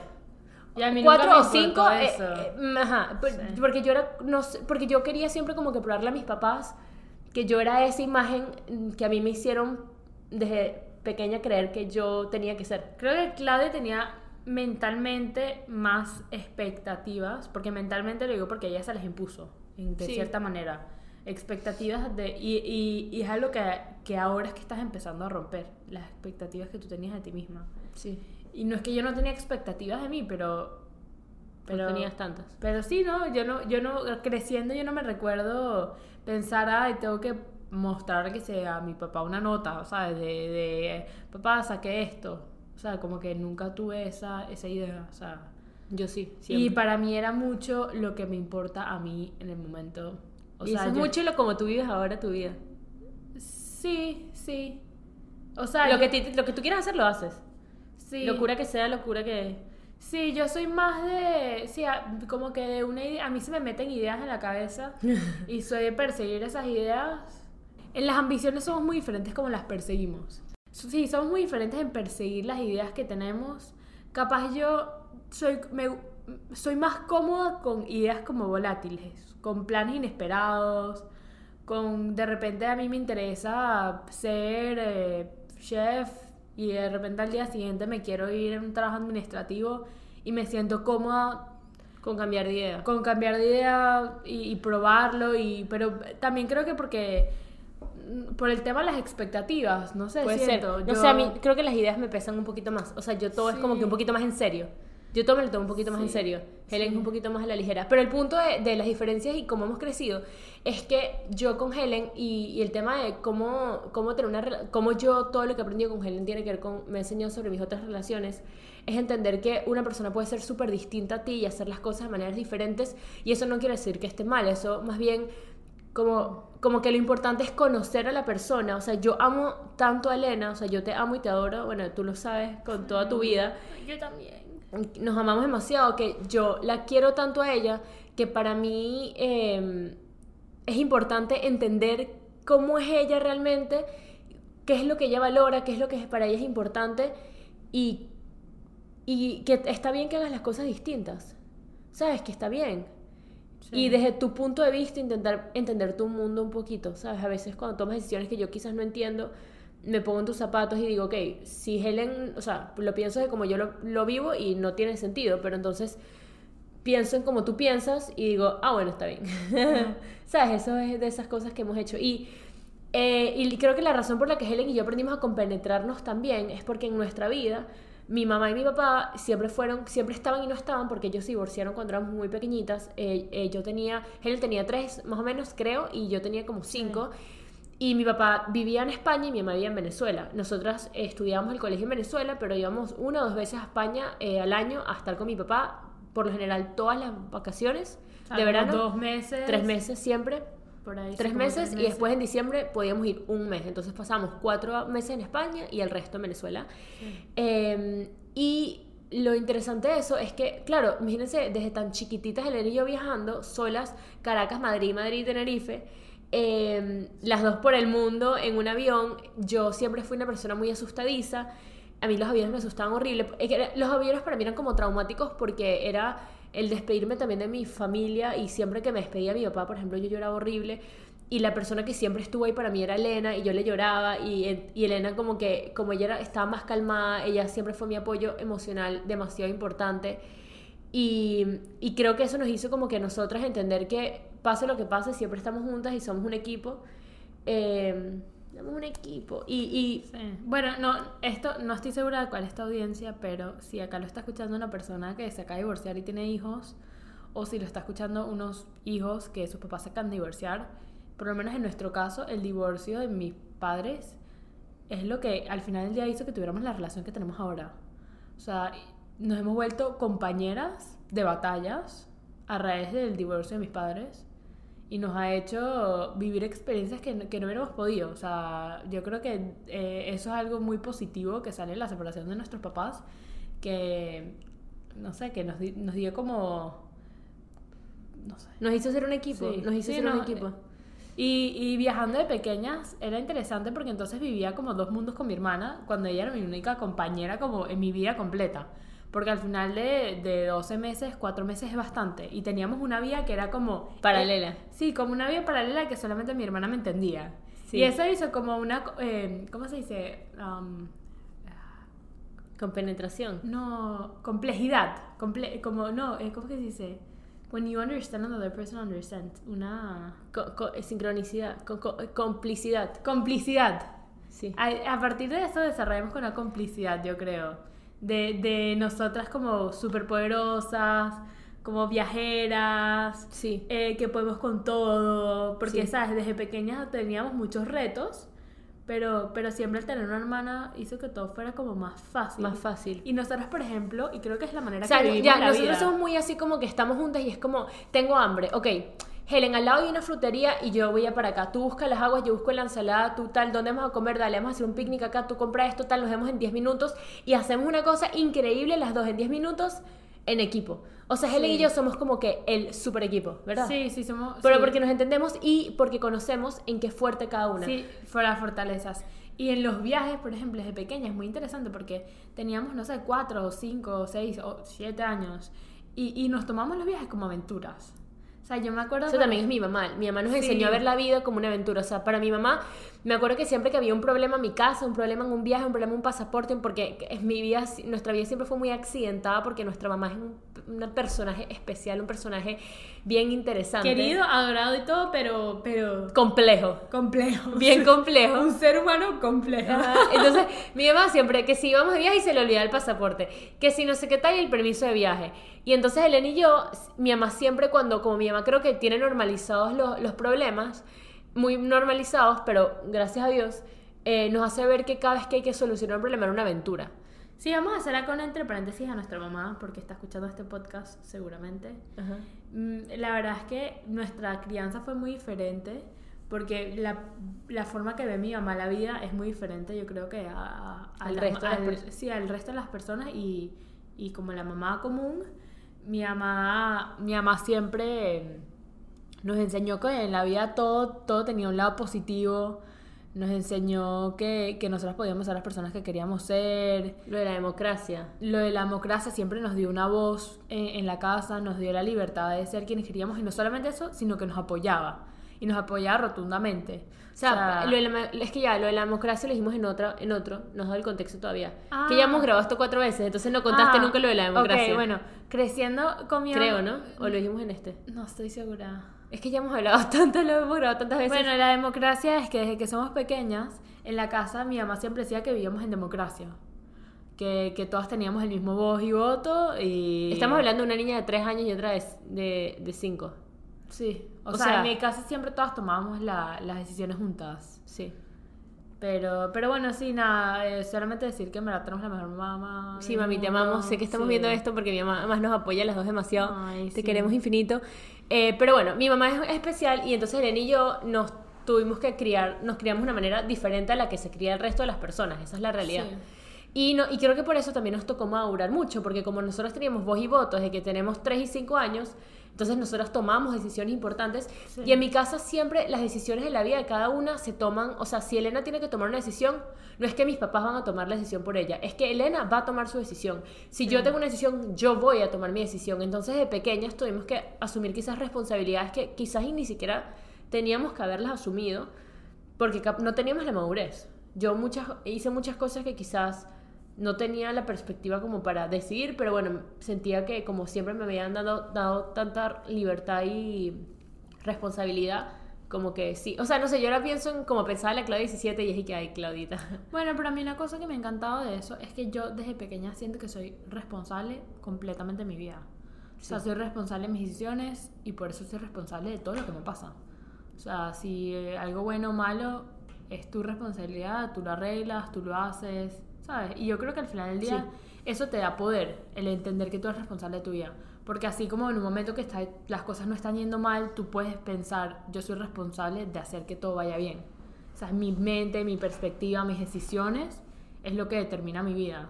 Y a mí nunca Cuatro me o cinco, eh, eso. eh, ajá, por- porque yo era, no sé, porque yo quería siempre como que probarle a mis papás que yo era esa imagen que a mí me hicieron desde pequeña creer que yo tenía que ser. Creo que Claudia tenía mentalmente más expectativas, porque mentalmente lo digo porque ella se las impuso, de Sí. cierta manera. Expectativas de... Y, y, y es algo que, que ahora es que estás empezando a romper, las expectativas que tú tenías de ti misma. Sí. Y no es que yo no tenía expectativas de mí, pero... Pero tenías tantas. Pero sí, no, yo no, yo no, creciendo yo no me recuerdo pensar, ay, tengo que mostrar que sea a mi papá una nota, ¿sabes? De, de papá, saqué esto. O sea, como que nunca tuve esa, esa idea, o sea. Yo sí, Y siempre. para mí era mucho lo que me importa a mí en el momento. O y sea, eso es yo- mucho lo como tú vives ahora tu vida. Sí, sí. O sea, lo, yo- que ti- lo que tú quieras hacer lo haces. Sí. Locura que sea, locura que... Sí, yo soy más de, sí, como que de una idea, a mí se me meten ideas en la cabeza y soy de perseguir esas ideas. En las ambiciones somos muy diferentes como las perseguimos. Sí, somos muy diferentes en perseguir las ideas que tenemos. Capaz yo soy, me- soy más cómoda con ideas como volátiles, con planes inesperados, con de repente a mí me interesa ser eh, chef y de repente al día siguiente me quiero ir en un trabajo administrativo y me siento cómoda Con cambiar de idea. con cambiar de idea y, y probarlo y pero también creo que porque mm, por el tema de las expectativas no sé Puede ser. siento No yo- sé, a mí creo que las ideas me pesan un poquito más. O sea, yo todo es como que un poquito más en serio. Yo todo me lo tomo un poquito más en Sí. serio. Helen es un poquito más a la ligera. Pero el punto de, de las diferencias y cómo hemos crecido es que yo con Helen y, y el tema de cómo, cómo tener una cómo yo todo lo que he aprendido con Helen tiene que ver con, me ha enseñado sobre mis otras relaciones, es entender que una persona puede ser súper distinta a ti y hacer las cosas de maneras diferentes y eso no quiere decir que esté mal, eso más bien como, como que lo importante es conocer a la persona. O sea, yo amo tanto a Elena, o sea, yo te amo y te adoro, bueno, tú lo sabes con toda tu vida. yo también Nos amamos demasiado, que yo la quiero tanto a ella, que para mí eh, es importante entender cómo es ella realmente, qué es lo que ella valora, qué es lo que para ella es importante y, y que está bien que hagas las cosas distintas. ¿Sabes? Que está bien. Y desde tu punto de vista intentar entender tu mundo un poquito, ¿sabes? A veces cuando tomas decisiones que yo quizás no entiendo, me pongo en tus zapatos y digo, ok, si Helen, o sea, lo pienso de como yo lo, lo vivo y no tiene sentido, pero entonces pienso en como tú piensas y digo, ah, bueno, está bien. ¿Sabes? Eso es de esas cosas que hemos hecho. Y, eh, y creo que la razón por la que Helen y yo aprendimos a compenetrarnos también es porque en nuestra vida mi mamá y mi papá siempre fueron, siempre estaban y no estaban porque ellos se divorciaron cuando éramos muy pequeñitas. Eh, eh, yo tenía, Helen tenía tres más o menos, creo, y yo tenía como cinco. Y mi papá vivía en España y mi mamá vivía en Venezuela. Nosotras estudiábamos el colegio en Venezuela, pero íbamos una o dos veces a España eh, al año a estar con mi papá, por lo general todas las vacaciones de verano. dos meses. Tres meses siempre. Por ahí, Tres meses, y después en diciembre podíamos ir un mes. Entonces pasamos cuatro meses en España y el resto en Venezuela. Eh, y lo interesante de eso es que, claro, imagínense, desde tan chiquititas Elena y yo viajando, solas, Caracas, Madrid, Madrid, Tenerife, eh, las dos por el mundo en un avión. Yo siempre fui una persona muy asustadiza. A mí los aviones me asustaban horrible. Los aviones para mí eran como traumáticos porque era el despedirme también de mi familia y siempre que me despedía mi papá, por ejemplo, yo lloraba horrible. Y la persona que siempre estuvo ahí para mí era Elena y yo le lloraba y, y Elena como que, como ella estaba más calmada, ella siempre fue mi apoyo emocional demasiado importante. Y, y creo que eso nos hizo como que nosotras entender que pase lo que pase, siempre estamos juntas y somos un equipo. Eh, somos un equipo. Y. Bueno, no, esto no estoy segura de cuál es esta audiencia, pero si acá lo está escuchando una persona que se acaba de divorciar y tiene hijos, o si lo está escuchando unos hijos que sus papás se acaban de divorciar, por lo menos en nuestro caso, el divorcio de mis padres es lo que al final del día hizo que tuviéramos la relación que tenemos ahora. O sea, nos hemos vuelto compañeras de batallas a raíz del divorcio de mis padres y nos ha hecho vivir experiencias que, no- que no hubiéramos podido. O sea, yo creo que eh, eso es algo muy positivo que sale en la separación de nuestros papás, que, no sé, que nos, nos dio como, no sé. nos hizo ser un equipo. Sí, nos hizo sí, ser un no, equipo. Y, y viajando de pequeñas era interesante porque entonces vivía como dos mundos con mi hermana, cuando ella era mi única compañera como en mi vida completa. Porque al final de, de 12 meses, 4 meses es bastante. Y teníamos una vida que era como... Paralela. eh, sí, como una vida paralela que solamente mi hermana me entendía. Sí. Y eso hizo como una... eh, ¿Cómo se dice? Um, Con penetración. no, complejidad. Comple como, no, eh, ¿cómo que se dice? When you understand another person understands. Una... Co- co- sincronicidad. co- co- complicidad. Complicidad. Sí. A, a partir de eso desarrollamos con una complicidad, yo creo. De, de nosotras como superpoderosas, como viajeras, Sí. eh, que podemos con todo. Porque, Sí. ¿sabes? Desde pequeñas teníamos muchos retos, pero, pero siempre el tener una hermana hizo que todo fuera como más fácil. Más fácil. Y nosotras, por ejemplo, y creo que es la manera O sea, que vivimos ya, la nosotros vida. somos muy así como que estamos juntas y es como, tengo hambre, ok. Helen, al lado hay una frutería y yo voy a para acá. Tú buscas las aguas, yo busco la ensalada, tú tal, ¿dónde vamos a comer? Dale, vamos a hacer un picnic acá, tú compras esto, tal, nos vemos en 10 minutos y hacemos una cosa increíble las dos en 10 minutos en equipo. O sea, Helen Sí. y yo somos como que el super equipo, ¿verdad? Sí, sí, somos... Pero sí. porque nos entendemos y porque conocemos en qué fuerte cada una. Sí, fuera fortalezas. Y en los viajes, por ejemplo, desde pequeña es muy interesante porque teníamos, no sé, cuatro o cinco o seis o siete años y, y nos tomamos los viajes como aventuras. O sea, yo me acuerdo... Eso también es mi mamá. Mi mamá nos Sí. enseñó a ver la vida como una aventura. O sea, para mi mamá, me acuerdo que siempre que había un problema en mi casa, un problema en un viaje, un problema en un pasaporte, porque es mi vida, nuestra vida siempre fue muy accidentada porque nuestra mamá es un, un personaje especial, un personaje bien interesante. Querido, adorado y todo, pero, pero Complejo. complejo. Bien complejo. Un ser humano complejo. Ajá. Entonces, mi mamá siempre, que si íbamos de viaje y se le olvidaba el pasaporte, que si no sé qué tal y el permiso de viaje. Y entonces Elena y yo, mi mamá siempre cuando, como mi mamá creo que tiene normalizados los, los problemas, muy normalizados, pero gracias a Dios, eh, nos hace ver que cada vez que hay que solucionar un problema era una aventura. Sí, vamos a hacer acá una entre paréntesis a nuestra mamá, porque está escuchando este podcast seguramente. Mm, La verdad es que nuestra crianza fue muy diferente, porque la, la forma que ve mi mamá la vida es muy diferente, yo creo que a, a- Al la- resto de las al- personas. sí, al resto de las personas y, y como la mamá común, mi mamá, mi mamá siempre nos enseñó que en la vida todo, todo tenía un lado positivo, nos enseñó que, que nosotros podíamos ser las personas que queríamos ser, Lo de la democracia. lo de la democracia siempre nos dio una voz en, en la casa, nos dio la libertad de ser quienes queríamos y no solamente eso, sino que nos apoyaba. y nos apoyaba rotundamente. O sea, lo de la- es que ya, lo de la democracia lo dijimos en, otra, en otro, nos da el contexto todavía. Ah. Que ya hemos grabado esto cuatro veces, entonces no contaste Ah, nunca lo de la democracia. Ok, bueno, creciendo con mi Creo, ¿no? O lo dijimos en este. No estoy segura. Es que ya hemos hablado tanto, lo hemos grabado tantas veces. Bueno, la democracia es que desde que somos pequeñas, en la casa mi mamá siempre decía que vivíamos en democracia. Que, que todas teníamos el mismo voz y voto y... Estamos hablando de una niña de tres años y otra de, de, de cinco. Sí, o, O sea, sea- en mi casa siempre todas tomábamos la- las decisiones juntas. Sí. Pero, pero bueno, sí, nada, eh, solamente decir que en verdad tenemos la mejor mamá. Sí, mami, te amamos. Sé que estamos Sí. viendo esto porque mi mamá además nos apoya las dos demasiado. Ay, te sí. queremos infinito. Eh, pero bueno, mi mamá es especial y entonces Elena y yo nos tuvimos que criar, nos criamos de una manera diferente a la que se cría el resto de las personas. Esa es la realidad. Sí. Y, no, y creo que por eso también nos tocó madurar mucho, porque como nosotros teníamos voz y voto desde que tenemos 3 y 5 años, entonces nosotros tomamos decisiones importantes. Sí. Y en mi casa siempre las decisiones de la vida de cada una se toman, o sea, si Elena tiene que tomar una decisión, no es que mis papás van a tomar la decisión por ella, es que Elena va a tomar su decisión. Si yo tengo una decisión, yo voy a tomar mi decisión. Entonces de pequeñas tuvimos que asumir quizás responsabilidades que quizás ni siquiera teníamos que haberlas asumido, porque no teníamos la madurez. Yo muchas, hice muchas cosas que quizás no tenía la perspectiva como para decidir, pero bueno, sentía que como siempre me habían dado, dado tanta libertad y responsabilidad, como que sí. O sea, no sé, yo ahora pienso en como pensaba la Claudia 17 y es que, ay, Claudita. Bueno, pero a mí una cosa que me ha encantado de eso es que yo desde pequeña siento que soy responsable completamente de mi vida. O sea, Sí. soy responsable de mis decisiones y por eso soy responsable de todo lo que me pasa. O sea, si eh, algo bueno o malo es tu responsabilidad, tú lo arreglas, tú lo haces, ¿sabes? Y yo creo que al final del día eso te da poder, el entender que tú eres responsable de tu vida. Porque así como en un momento que está, las cosas no están yendo mal, tú puedes pensar, yo soy responsable de hacer que todo vaya bien. O sea, mi mente, mi perspectiva, mis decisiones es lo que determina mi vida.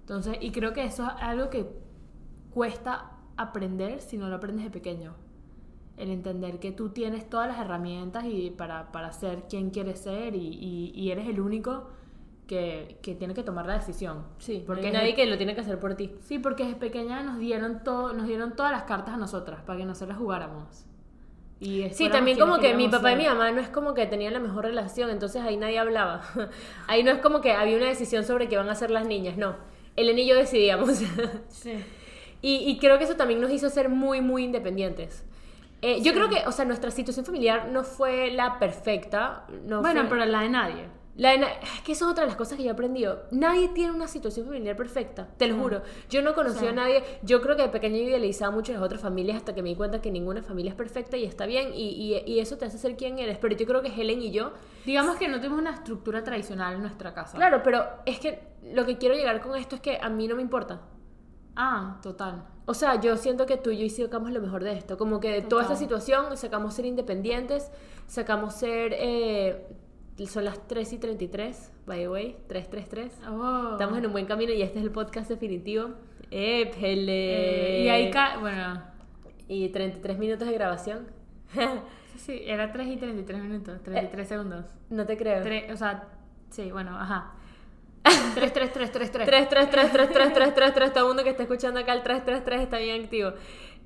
Entonces, y creo que eso es algo que cuesta aprender si no lo aprendes de pequeño. El entender que tú tienes todas las herramientas y para, para ser quien quieres ser y, y- y eres el único que, que tiene que tomar la decisión. Sí, porque hay nadie que lo tiene que hacer por ti. Sí, porque desde pequeña nos dieron todo, nos dieron todas las cartas a nosotras para que nosotras jugáramos. Y Sí, también como que mi queríamos papá y ser. mi mamá no es como que tenían la mejor relación, entonces ahí nadie hablaba. Ahí no es como que había una decisión sobre qué van a hacer las niñas, no. Elena y yo decidíamos. Sí. Y, y creo que eso también nos hizo ser muy, muy independientes. Eh, Yo creo que, o sea, nuestra situación familiar no fue la perfecta. No bueno, fue- pero la de nadie. La es que eso es otra de las cosas que yo he aprendido. Nadie tiene una situación familiar perfecta, te lo No. juro. Yo no conocí a nadie. Yo creo que de pequeña idealizaba mucho las otras familias hasta que me di cuenta que ninguna familia es perfecta y está bien. Y, y- y eso te hace ser quien eres. Pero yo creo que Helen y yo. Digamos que no tuvimos una estructura tradicional en nuestra casa. Claro, pero es que lo que quiero llegar con esto es que a mí no me importa. Ah, total. O sea, yo siento que tú y yo y sacamos lo mejor de esto. Como que de toda esta situación sacamos ser independientes, sacamos ser. eh, son las 3 y 33, by the way, 333. Oh. Estamos en un buen camino y este es el podcast definitivo. ¡Eh, Eh, y ahí, ca- bueno, Y 33 minutos de grabación. sí, sí, era 3 y 33 minutos, 33 segundos. no te creo. O sea, sí, bueno, ajá. 3, 3, 3, 3, 3. 3, 3, 3, 3, 3, 3, 3, 3. Todo el mundo que está escuchando acá el 3, 3, 3 está bien activo.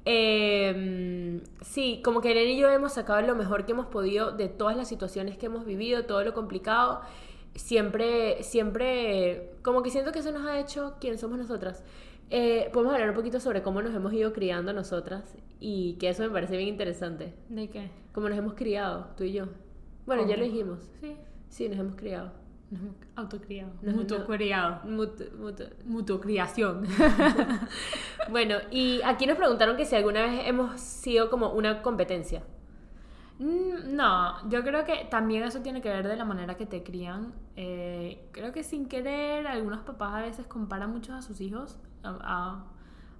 Eh, sí, como que Elena y yo hemos sacado lo mejor que hemos podido de todas las situaciones que hemos vivido, todo lo complicado. Siempre, siempre, como que siento que eso nos ha hecho quien somos nosotras. Eh, podemos hablar un poquito sobre cómo nos hemos ido criando nosotras y que eso me parece bien interesante. ¿De qué? Cómo nos hemos criado, tú y yo. Bueno, ya lo dijimos. Sí, Sí, nos hemos criado. Autocriado. No, mutuo no. Mutu- mutu- Mutuocriación. Bueno, y aquí nos preguntaron que si alguna vez hemos sido como una competencia. Mm, No, yo creo que también eso tiene que ver de la manera que te crían. Eh, creo que sin querer, algunos papás a veces comparan mucho a sus hijos a, a-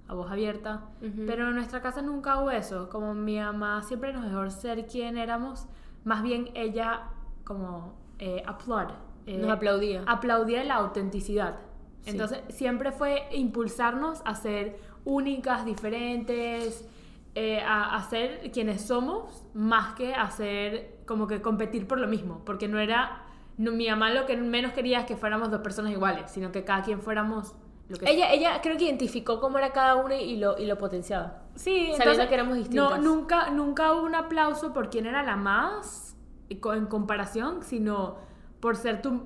a voz abierta, Ujú. pero en nuestra casa nunca hubo eso. Como mi mamá siempre nos dejó ser quien éramos, más bien ella como eh, applaud, eh, Nos aplaudía. aplaudía la autenticidad. Sí. Entonces siempre fue impulsarnos a ser únicas, diferentes, eh, a, a ser quienes somos, más que hacer como que competir por lo mismo, porque no era, no, mi mamá lo que menos quería es que fuéramos dos personas iguales, sino que cada quien fuéramos lo que Ella, ella creo que identificó cómo era cada una y lo, y lo potenciaba. Sí, Sabiendo entonces, que éramos distintas. No, nunca, nunca hubo un aplauso por quién era la más en comparación, sino por ser tu,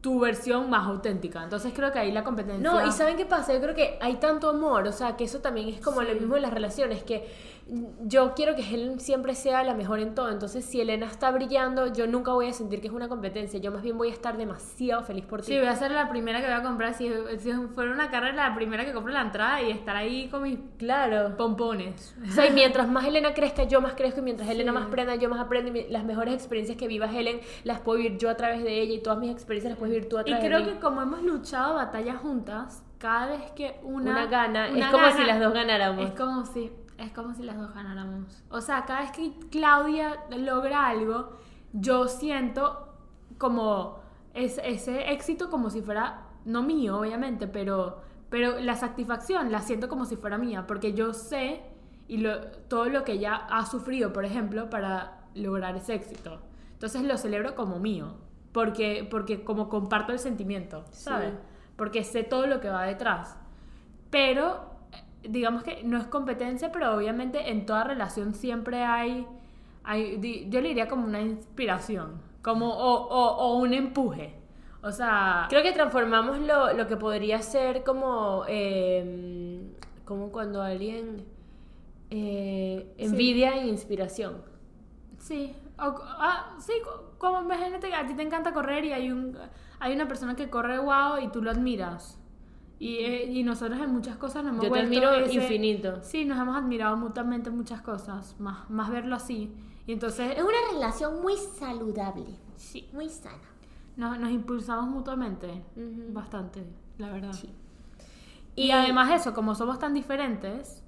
tu versión más auténtica. Entonces creo que ahí la competencia... No, y ¿saben qué pasa? Yo creo que hay tanto amor, o sea, que eso también es como lo mismo en las relaciones, que yo quiero que Helen siempre sea la mejor en todo, entonces si Elena está brillando, yo nunca voy a sentir que es una competencia, yo más bien voy a estar demasiado feliz por ti. Sí, voy a ser la primera que voy a comprar. Si, si fuera una carrera, la primera que compre la entrada y estar ahí con mis Claro. pompones. O sea, y mientras más Elena crezca, yo más crezco, y mientras Elena más aprenda, yo más aprendo, y las mejores experiencias que viva Helen las puedo vivir yo a través de ella, y todas mis experiencias las puedes vivir tú a Y través creo de mí. que como hemos luchado batallas juntas, cada vez que una, Una gana, una es como gana, si las dos ganáramos. Es como si, es como si las dos ganáramos. O sea, cada vez que Claudia logra algo, yo siento como es- ese éxito como si fuera, no mío, obviamente, pero, pero la satisfacción la siento como si fuera mía, porque yo sé y lo, todo lo que ella ha sufrido, por ejemplo, para lograr ese éxito. Entonces lo celebro como mío, porque, porque como comparto el sentimiento, ¿sabes? Sí. Porque sé todo lo que va detrás. Pero, digamos que no es competencia, pero obviamente en toda relación siempre hay, hay yo le diría como una inspiración, como, o, o, o un empuje. O sea, Creo que transformamos lo, lo que podría ser como, eh, como cuando alguien eh, envidia en inspiración. sí, o- ah, sí, co- como imagínate que a ti te encanta correr y hay, un, hay una persona que corre wow y tú lo admiras. Y, eh, y nosotros en muchas cosas nos hemos Yo te admiro ese- infinito. Sí, nos hemos admirado mutuamente en muchas cosas, más, más verlo así. Y entonces Es una relación muy saludable, sí, muy sana. nos, nos impulsamos mutuamente Ujú. bastante, la verdad. Sí. Y, además eso, como somos tan diferentes,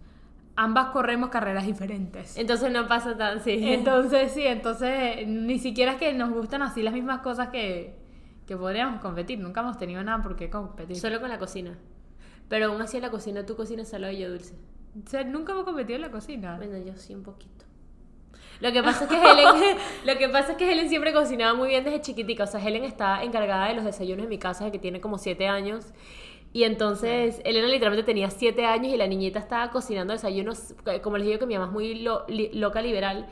ambas corremos carreras diferentes. Entonces no pasa tan, sí. Entonces, sí, entonces ni siquiera es que nos gustan así las mismas cosas que, que podríamos competir. Nunca hemos tenido nada por qué competir. Solo con la cocina. Pero aún así en la cocina tú cocinas salado y yo dulce. O sea, nunca hemos competido en la cocina. Bueno, yo sí un poquito. Lo que pasa es que Helen, lo que pasa es que Helen siempre cocinaba muy bien desde chiquitica. O sea, Helen está encargada de los desayunos en mi casa, que tiene como siete años. Y entonces Elena literalmente tenía siete años y la niñita estaba cocinando desayunos, eh, como les digo que mi mamá es muy lo- li- loca liberal.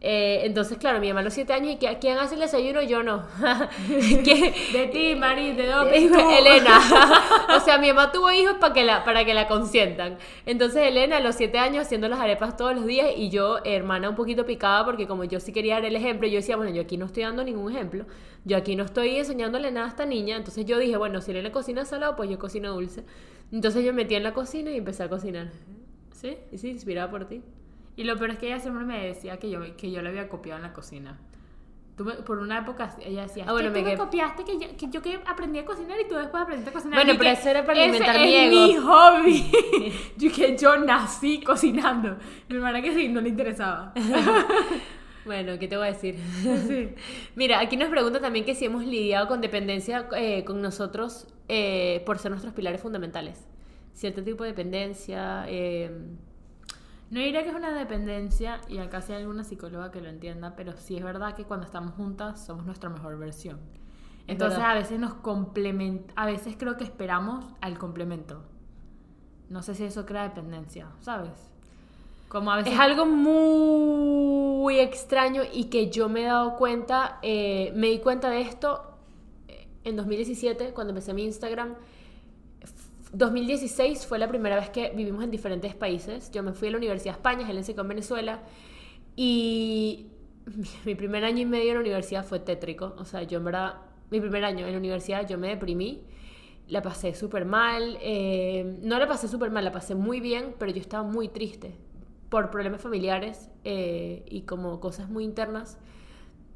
Eh, entonces, claro, mi mamá a los siete años y ¿qui- ¿quién hace el desayuno? Yo no. ¿Quién- De ti, Mari, de dónde? Tú. Elena. o sea, mi mamá tuvo hijos para que, la, para que la consientan. Entonces, Elena a los siete años haciendo las arepas todos los días y yo, hermana, un poquito picada porque como yo sí quería dar el ejemplo, yo decía, bueno, yo aquí no estoy dando ningún ejemplo. Yo aquí no estoy enseñándole nada a esta niña. Entonces yo dije, bueno, si Elena cocina salado, pues yo cocino dulce. Entonces yo me metí en la cocina y empecé a cocinar. ¿Sí? Y sí, inspirada por ti. Y lo peor es que ella siempre me decía que yo, que yo le había copiado en la cocina. Tú me- por una época ella decía, Ah, bueno, "Es que me tú me quedé- copiaste que yo, que yo que aprendí a cocinar y tú después aprendiste a cocinar. Bueno, Y pero eso era para alimentar es mi ego. mi hobby. yo que yo nací cocinando. Mi hermana que sí, no le interesaba. Bueno, ¿qué te voy a decir? Mira, aquí nos pregunta también que si hemos lidiado con dependencia eh, con nosotros eh, por ser nuestros pilares fundamentales. Cierto tipo de dependencia. eh, No diría que es una dependencia, y acá sí hay alguna psicóloga que lo entienda, pero sí es verdad que cuando estamos juntas somos nuestra mejor versión. Es Entonces a veces nos complementa, a veces creo que esperamos al complemento. No sé si eso crea dependencia, ¿sabes? Como a veces... Es algo muy extraño y que yo me he dado cuenta, eh, me di cuenta de esto eh, en 2017 cuando empecé mi Instagram. F- 2016 fue la primera vez que vivimos en diferentes países. Yo me fui a la Universidad de España, Helen se quedó en Venezuela y mi primer año y medio en la universidad fue tétrico. O sea, yo en verdad, mi primer año en la universidad yo me deprimí. La pasé súper mal. eh, no la pasé súper mal, la pasé muy bien, pero yo estaba muy triste por problemas familiares eh, y como cosas muy internas.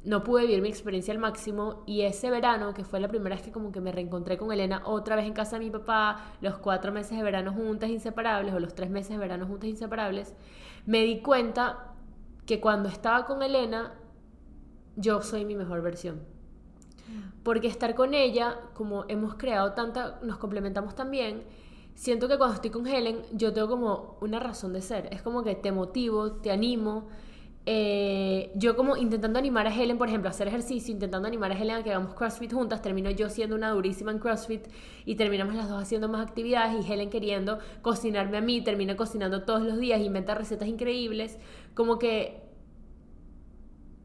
No pude vivir mi experiencia al máximo y ese verano, que fue la primera vez que como que me reencontré con Elena otra vez en casa de mi papá, los cuatro meses de verano juntas inseparables o los tres meses de verano juntas inseparables, me di cuenta que cuando estaba con Elena, yo soy mi mejor versión. Porque estar con ella, como hemos creado tanta, nos complementamos tan bien, siento que cuando estoy con Helen, yo tengo como una razón de ser. Es como que te motivo, te animo, eh, yo como intentando animar a Helen, por ejemplo, a hacer ejercicio, intentando animar a Helen a que hagamos CrossFit juntas, termino yo siendo una durísima en CrossFit y terminamos las dos haciendo más actividades y Helen queriendo cocinarme a mí, termina cocinando todos los días, inventa recetas increíbles, como que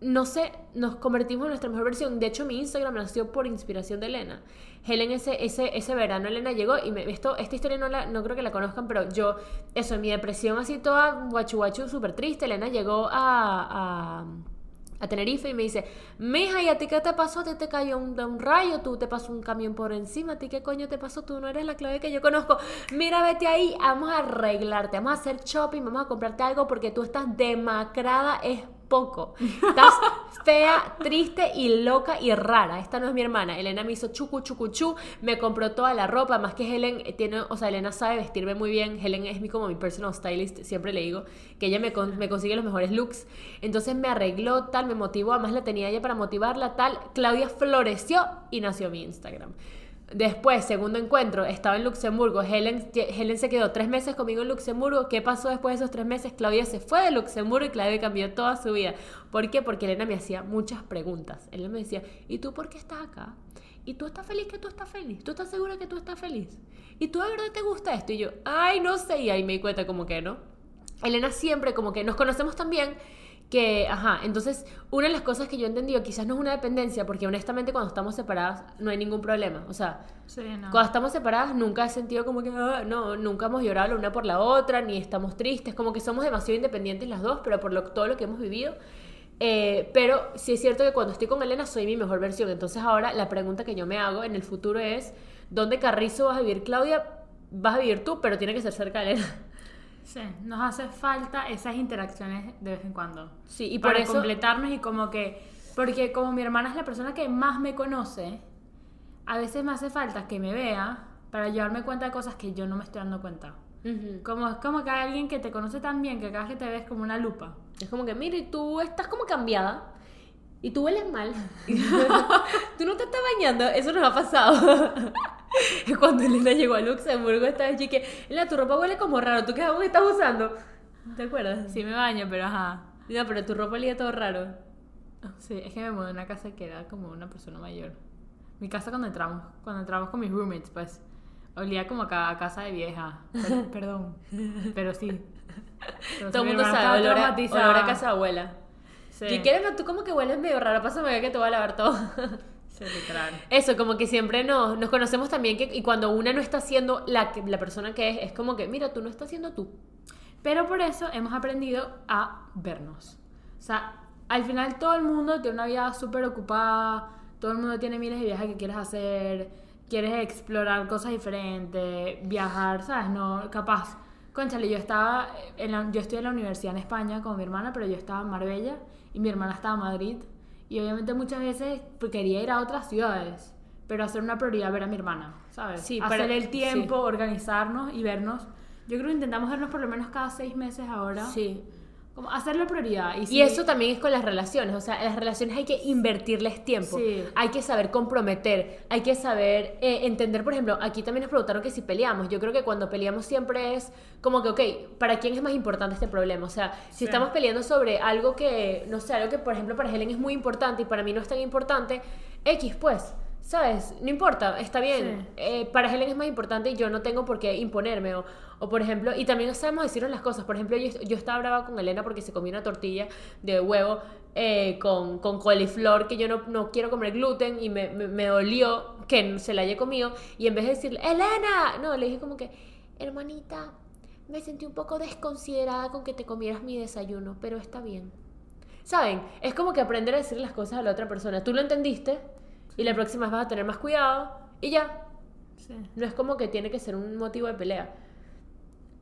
no sé, nos convertimos en nuestra mejor versión. De hecho, mi Instagram nació por inspiración de Elena. Helen ese, ese, ese verano, Elena llegó y me, esto, esta historia no, la, no creo que la conozcan, pero yo, eso, en mi depresión así toda guachu guachu, súper triste, Elena llegó a, a, a, Tenerife y me dice, mija, ¿y a ti qué te pasó? ¿Te, te cayó un, un rayo? ¿Tú te pasó un camión por encima? ¿A ti qué coño te pasó? Tú no eres la clave que yo conozco. Mira, vete ahí, vamos a arreglarte, vamos a hacer shopping, vamos a comprarte algo porque tú estás demacrada, es poco. Estás fea, triste y loca y rara. Esta no es mi hermana. Elena me hizo chucu chucu chu, me compró toda la ropa, más que Helen tiene, o sea, Elena sabe vestirme muy bien. Helen es mi como mi personal stylist, siempre le digo que ella me, me consigue los mejores looks. Entonces me arregló tal, me motivó, además la tenía ella para motivarla tal. Claudia floreció y nació mi Instagram. Después, segundo encuentro, estaba en Luxemburgo. Helen, Helen se quedó tres meses conmigo en Luxemburgo. ¿Qué pasó después de esos tres meses? Claudia se fue de Luxemburgo y Claudia cambió toda su vida. ¿Por qué? Porque Elena me hacía muchas preguntas. Elena me decía, ¿y tú por qué estás acá? ¿Y tú estás feliz que tú estás feliz? ¿Tú estás segura que tú estás feliz? ¿Y tú de verdad te gusta esto? Y yo, ay, no sé. Y ahí me di cuenta como que no. Elena siempre como que nos conocemos también que, ajá, entonces una de las cosas que yo he entendido quizás no es una dependencia, porque honestamente cuando estamos separadas no hay ningún problema, o sea, cuando estamos separadas nunca he sentido como que, ah, no, nunca hemos llorado la una por la otra, ni estamos tristes, como que somos demasiado independientes las dos, pero por lo, todo lo que hemos vivido. Eh, pero sí es cierto que cuando estoy con Elena soy mi mejor versión, entonces ahora la pregunta que yo me hago en el futuro es, ¿dónde Carrizo vas a vivir Claudia? Vas a vivir tú, pero tiene que ser cerca de Elena. Sí, nos hace falta esas interacciones de vez en cuando. Sí, y por para eso... completarnos y como que, porque como mi hermana es la persona que más me conoce, a veces me hace falta que me vea para llevarme cuenta de cosas que yo no me estoy dando cuenta. Como es como que hay alguien que te conoce tan bien que cada vez que te ves como una lupa. Es como que, mire, tú estás como cambiada y tú hueles mal. tú no te estás bañando, eso nos ha pasado. Cuando Elena llegó a Luxemburgo, esta vez que, Elena, tu ropa huele como raro, ¿tú qué aún estás usando? ¿Te acuerdas? Sí me baño, pero ajá. No, pero tu ropa olía todo raro. Sí, es que me mudé a una casa que era como una persona mayor. Mi casa cuando entramos, cuando entramos con mis roommates, pues, olía como a casa de vieja. perdón, pero sí. todo el mundo sabe, olor a, olor a casa abuela. Sí. Y no, tú como que hueles medio raro, pásame que te voy a lavar todo. Eso, como que siempre nos, nos conocemos también que, y cuando una no está siendo la, la persona que es, es como que, mira, tú no estás siendo tú. Pero por eso hemos aprendido a vernos. O sea, al final todo el mundo tiene una vida súper ocupada, todo el mundo tiene miles de viajes que quieres hacer, quieres explorar cosas diferentes, viajar, ¿sabes? No, capaz. Conchale, yo estaba, en la, yo estoy en la universidad en España con mi hermana, pero yo estaba en Marbella y mi hermana estaba en Madrid. Y obviamente muchas veces pues, quería ir a otras ciudades, pero hacer una prioridad ver a mi hermana, ¿sabes? Sí, hacer el tiempo, organizarnos y vernos. Yo creo que intentamos vernos por lo menos cada seis meses ahora. Sí. Como hacerlo prioridad. Y, y, eso también es con las relaciones. O sea, en las relaciones hay que invertirles tiempo. Sí. Hay que saber comprometer. Hay que saber eh, entender, por ejemplo, aquí también nos preguntaron que si peleamos. Yo creo que cuando peleamos siempre es como que, ok, ¿para quién es más importante este problema? O sea, si Sí. estamos peleando sobre algo que, no sé, algo que, por ejemplo, para Helen es muy importante y para mí no es tan importante, X, pues. ¿Sabes? No importa, está bien. Sí. Eh, para Helen es más importante y yo no tengo por qué imponerme. O, o por ejemplo, y también sabemos decirnos las cosas. Por ejemplo, yo, yo estaba brava con Elena porque se comió una tortilla de huevo eh, con, con coliflor, que yo no, no quiero comer gluten y me, me, me dolió que se la haya comido. Y en vez de decirle, Elena, no, le dije como que, hermanita, me sentí un poco desconsiderada con que te comieras mi desayuno, pero está bien. ¿Saben? Es como que aprender a decir las cosas a la otra persona. Tú lo entendiste y la próxima vez vas a tener más cuidado y ya. Sí. No es como que tiene que ser un motivo de pelea.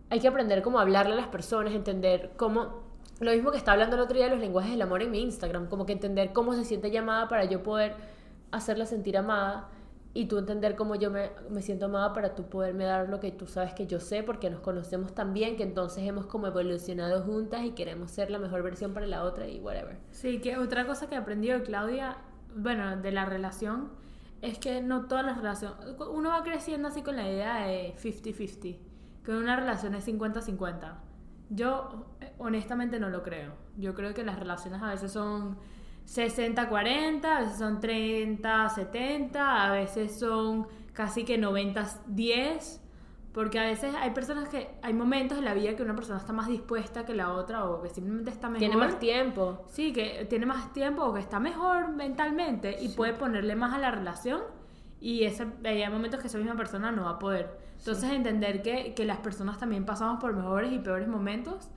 Hay que aprender cómo hablarle a las personas, entender cómo... Lo mismo que estaba hablando el otro día de los lenguajes del amor en mi Instagram, como que entender cómo se siente llamada para yo poder hacerla sentir amada y tú entender cómo yo me, me siento amada para tú poderme dar lo que tú sabes que yo sé porque nos conocemos tan bien que entonces hemos como evolucionado juntas y queremos ser la mejor versión para la otra y whatever. Sí, que otra cosa que he aprendido de Claudia, bueno, de la relación, es que no todas las relaciones. Uno va creciendo así con la idea de 50-50, que una relación es 50-50. Yo eh, honestamente no lo creo. Yo creo que las relaciones a veces son 60-40, a veces son 30-70, a veces son casi que 90-10. Porque a veces hay personas que, hay momentos en la vida que una persona está más dispuesta que la otra o que simplemente está mejor. Tiene más tiempo. Sí, que tiene más tiempo o que está mejor mentalmente y puede ponerle más a la relación y ese, hay momentos que esa misma persona no va a poder. Entonces entender que, que las personas también pasamos por mejores y peores momentos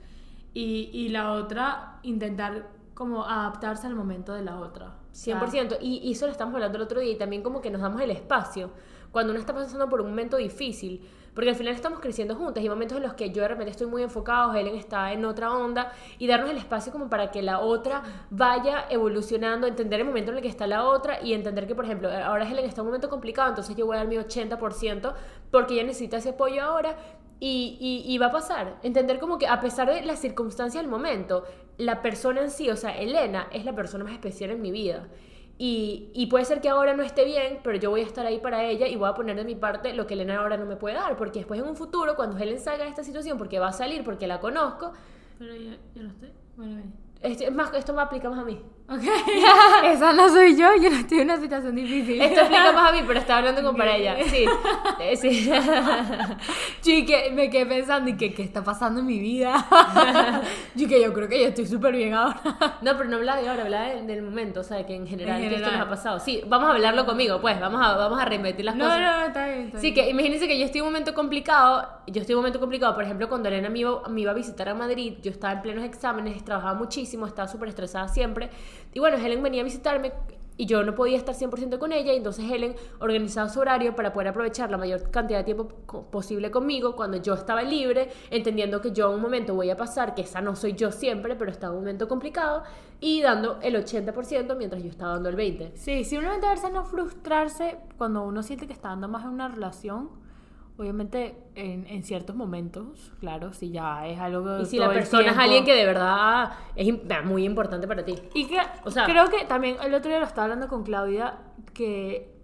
y, y la otra intentar como adaptarse al momento de la otra. 100%. Y, y eso lo estamos hablando el otro día y también como que nos damos el espacio. Cuando uno está pasando por un momento difícil, porque al final estamos creciendo juntas hay momentos en los que yo de repente estoy muy enfocado, Helen está en otra onda y darnos el espacio como para que la otra vaya evolucionando, entender el momento en el que está la otra y entender que, por ejemplo, ahora Helen está en un momento complicado, entonces yo voy a dar mi 80% porque ella necesita ese apoyo ahora y, y, y, va a pasar. Entender como que a pesar de las circunstancias del momento, la persona en sí, o sea, Elena es la persona más especial en mi vida. Y, y, puede ser que ahora no esté bien, pero yo voy a estar ahí para ella y voy a poner de mi parte lo que Elena ahora no me puede dar. Porque después en un futuro, cuando Helen salga de esta situación, porque va a salir, porque la conozco. Pero yo, yo no estoy. Bueno, bien. Este, más, esto me aplica más a mí. Ok. Esa no soy yo, yo no estoy en una situación difícil. Esto aplica más a mí, pero estaba hablando como para ella. Sí. Eh, sí. Chique, me quedé pensando y que qué está pasando en mi vida. yo que yo creo que yo estoy súper bien ahora. No, pero no hablaba de ahora, hablaba de- del momento, o sea, que en general, que esto nos ha pasado. Sí, vamos a hablarlo conmigo, pues, vamos a, vamos a reinvertir las No, cosas. no, está bien. Está Sí, bien. que imagínense que yo estoy en un momento complicado, yo estoy en un momento complicado, por ejemplo, cuando Elena me iba, me iba a visitar a Madrid, yo estaba en plenos exámenes, trabajaba muchísimo, estaba súper estresada siempre, y bueno, Helen venía a visitarme y yo no podía estar 100% con ella, entonces Helen organizaba su horario para poder aprovechar la mayor cantidad de tiempo posible conmigo cuando yo estaba libre, entendiendo que yo en un momento voy a pasar, que esa no soy yo siempre, pero estaba un momento complicado, y dando el 80% mientras yo estaba dando el 20%. Sí, simplemente a veces no frustrarse cuando uno siente que está dando más en una relación. Obviamente, en, en ciertos momentos, claro, si ya es algo. Y si la persona es tiempo. alguien que de verdad es muy importante para ti. Y que, O sea- creo que también el otro día lo estaba hablando con Claudia, que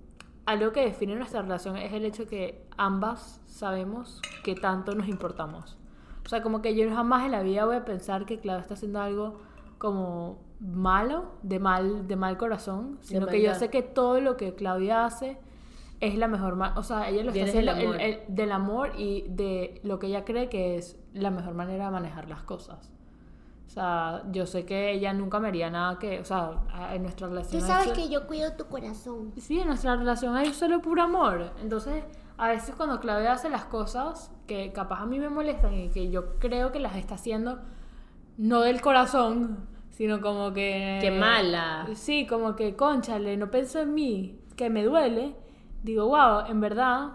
algo que define nuestra relación es el hecho que ambas sabemos que tanto nos importamos. O sea, como que yo jamás en la vida voy a pensar que Claudia está haciendo algo como malo, de mal, de mal corazón, sino que yo sé que todo lo que Claudia hace es la mejor o sea, ella lo está haciendo del amor. el- el- del amor y de lo que ella cree que es la mejor manera de manejar las cosas. O sea, yo sé que ella nunca me haría nada que, o sea, en nuestra Tú relación. hay sabes so- que yo cuido tu corazón. Sí, en nuestra relación hay solo puro amor. Entonces, a veces cuando Claudia hace las cosas que capaz a mí me molestan y que yo creo que las está haciendo no del corazón, sino como que... Qué mala. Sí, como que, conchale, no pienso en mí, que me duele. Digo, wow, en verdad,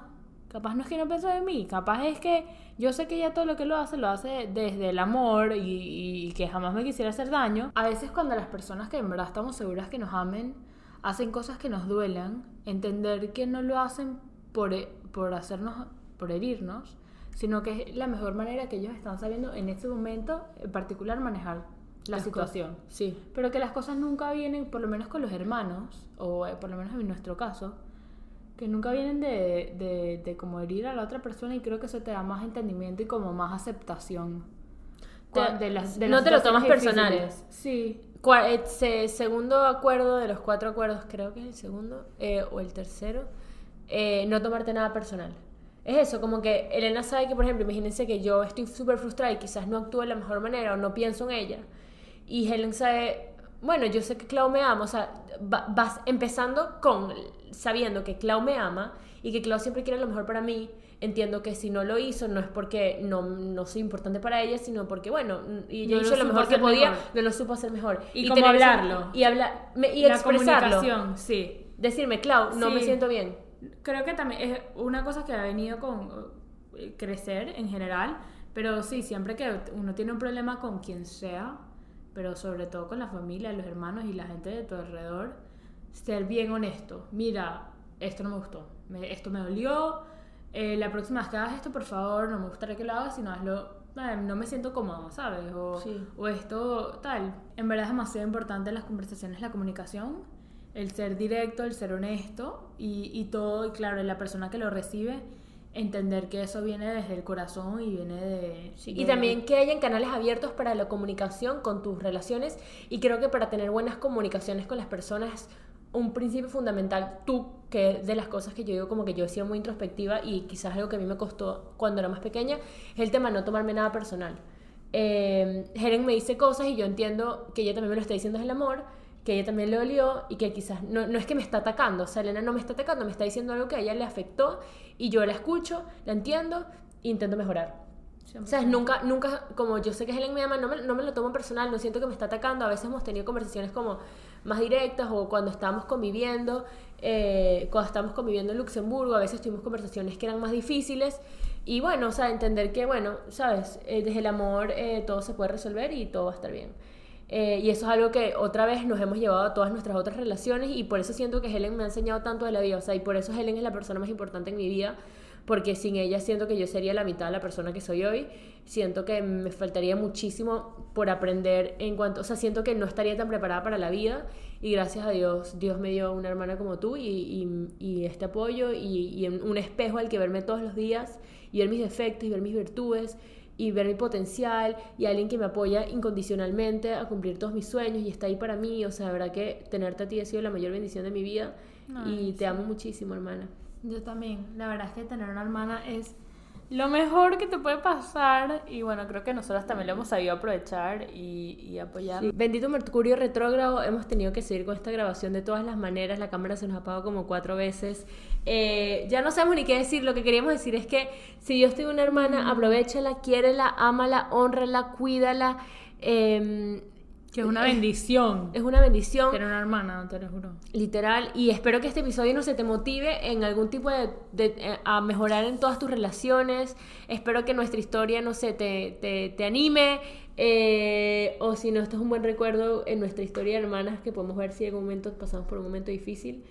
capaz no es que no pienso en mí, capaz es que yo sé que ella todo lo que lo hace, lo hace desde el amor y, y que jamás me quisiera hacer daño. A veces cuando las personas que en verdad estamos seguras que nos amen, hacen cosas que nos duelan, entender que no lo hacen por, por hacernos, por herirnos, sino que es la mejor manera que ellos están sabiendo en este momento en particular manejar la Las situación. Sí. Pero que las cosas nunca vienen, por lo menos con los hermanos, o eh, por lo menos en nuestro caso, que nunca vienen de, de, de como herir a la otra persona y creo que eso te da más entendimiento y como más aceptación. Te- de las, de no las te lo tomas personal. difíciles. Sí. Segundo acuerdo de los cuatro acuerdos, creo que es el segundo, eh, o el tercero, eh, no tomarte nada personal. Es eso, como que Elena sabe que, por ejemplo, imagínense que yo estoy súper frustrada y quizás no actúe de la mejor manera o no pienso en ella. Y Helen sabe, bueno, yo sé que Clau me ama, o sea, va- vas empezando con sabiendo que Clau me ama y que Clau siempre quiere lo mejor para mí. Entiendo que si no lo hizo no es porque no, no soy importante para ella, sino porque, bueno, y ella No lo hizo lo supo mejor que podía, mejor. no lo supo hacer mejor. Y cómo tener esa- hablarlo. y hablar, me- y la expresarlo. comunicación, sí. Decirme, Clau, no Sí. me siento bien. Creo que también es una cosa que ha venido con eh, crecer en general, pero sí, siempre que uno tiene un problema con quien sea, pero sobre todo con la familia, los hermanos y la gente de tu alrededor, ser bien honesto. Mira, esto no me gustó, me- esto me dolió, eh, la próxima vez que hagas esto, por favor, no me gustaría que lo hagas, sino hazlo, eh, no me siento cómodo, ¿sabes? O, Sí. o esto tal. En verdad es demasiado importante en las conversaciones la comunicación, el ser directo, el ser honesto y, y todo, y claro, la persona que lo recibe entender que eso viene desde el corazón y viene de... Y de- también que hayan canales abiertos para la comunicación con tus relaciones y creo que para tener buenas comunicaciones con las personas un principio fundamental tú que es de las cosas que yo digo como que yo he sido muy introspectiva y quizás algo que a mí me costó cuando era más pequeña es el tema de no tomarme nada personal eh, Helen me dice cosas y yo entiendo que ella también me lo está diciendo desde el amor que ella también le dolió y que quizás no, no es que me está atacando, o sea, Elena no me está atacando, me está diciendo algo que a ella le afectó y yo la escucho, la entiendo e intento mejorar. O sea, nunca, nunca, como yo sé que Helen me ama, no me, no me lo tomo personal, no siento que me está atacando. A veces hemos tenido conversaciones como más directas o cuando estábamos conviviendo, eh, cuando estábamos conviviendo en Luxemburgo, a veces tuvimos conversaciones que eran más difíciles. Y bueno, o sea, entender que, bueno, sabes, Eh, desde el amor eh, todo se puede resolver y todo va a estar bien. Eh, y eso es algo que otra vez nos hemos llevado a todas nuestras otras relaciones y por eso siento que Helen me ha enseñado tanto de la vida. O sea, y por eso Helen es la persona más importante en mi vida, porque sin ella siento que yo sería la mitad de la persona que soy hoy. Siento que me faltaría muchísimo por aprender en cuanto, o sea, siento que no estaría tan preparada para la vida y gracias a Dios, Dios me dio una hermana como tú y, y- y este apoyo y, y un espejo al que verme todos los días y ver mis defectos y ver mis virtudes y ver mi potencial y alguien que me apoya incondicionalmente a cumplir todos mis sueños y está ahí para mí. O sea, de verdad que tenerte a ti ha sido la mayor bendición de mi vida y te amo muchísimo, hermana. Yo también. La verdad es que tener una hermana es lo mejor que te puede pasar. Y bueno, creo que nosotras también lo hemos sabido aprovechar y, y apoyar. Sí. Bendito Mercurio retrógrado, hemos tenido que seguir con esta grabación de todas las maneras. La cámara se nos ha apagado como cuatro veces. Eh, ya no sabemos ni qué decir. Lo que queríamos decir es que si Dios tiene una hermana, aprovechala, quiérela, ámala, honrala, cuídala. eh, Que es una bendición. es una bendición. Tener una hermana, te lo juro. Literal, y espero que este episodio no se te motive en algún tipo de, de- eh, a mejorar en todas tus relaciones. Espero que nuestra historia, no sé, te, te, te anime. eh, o si no, esto es un buen recuerdo en nuestra historia de hermanas que podemos ver si en algún momento pasamos por un momento difícil.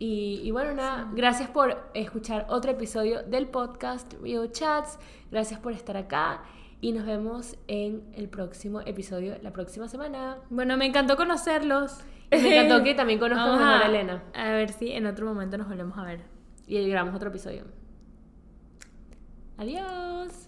Y, y bueno, nada, gracias por escuchar otro episodio del podcast Rio Chats. Gracias por estar acá y nos vemos en el próximo episodio la próxima semana. Bueno, me encantó conocerlos. Y me encantó que también conozco mejor a- a Elena. A ver si en otro momento nos volvemos a ver. Y grabamos otro episodio. Adiós.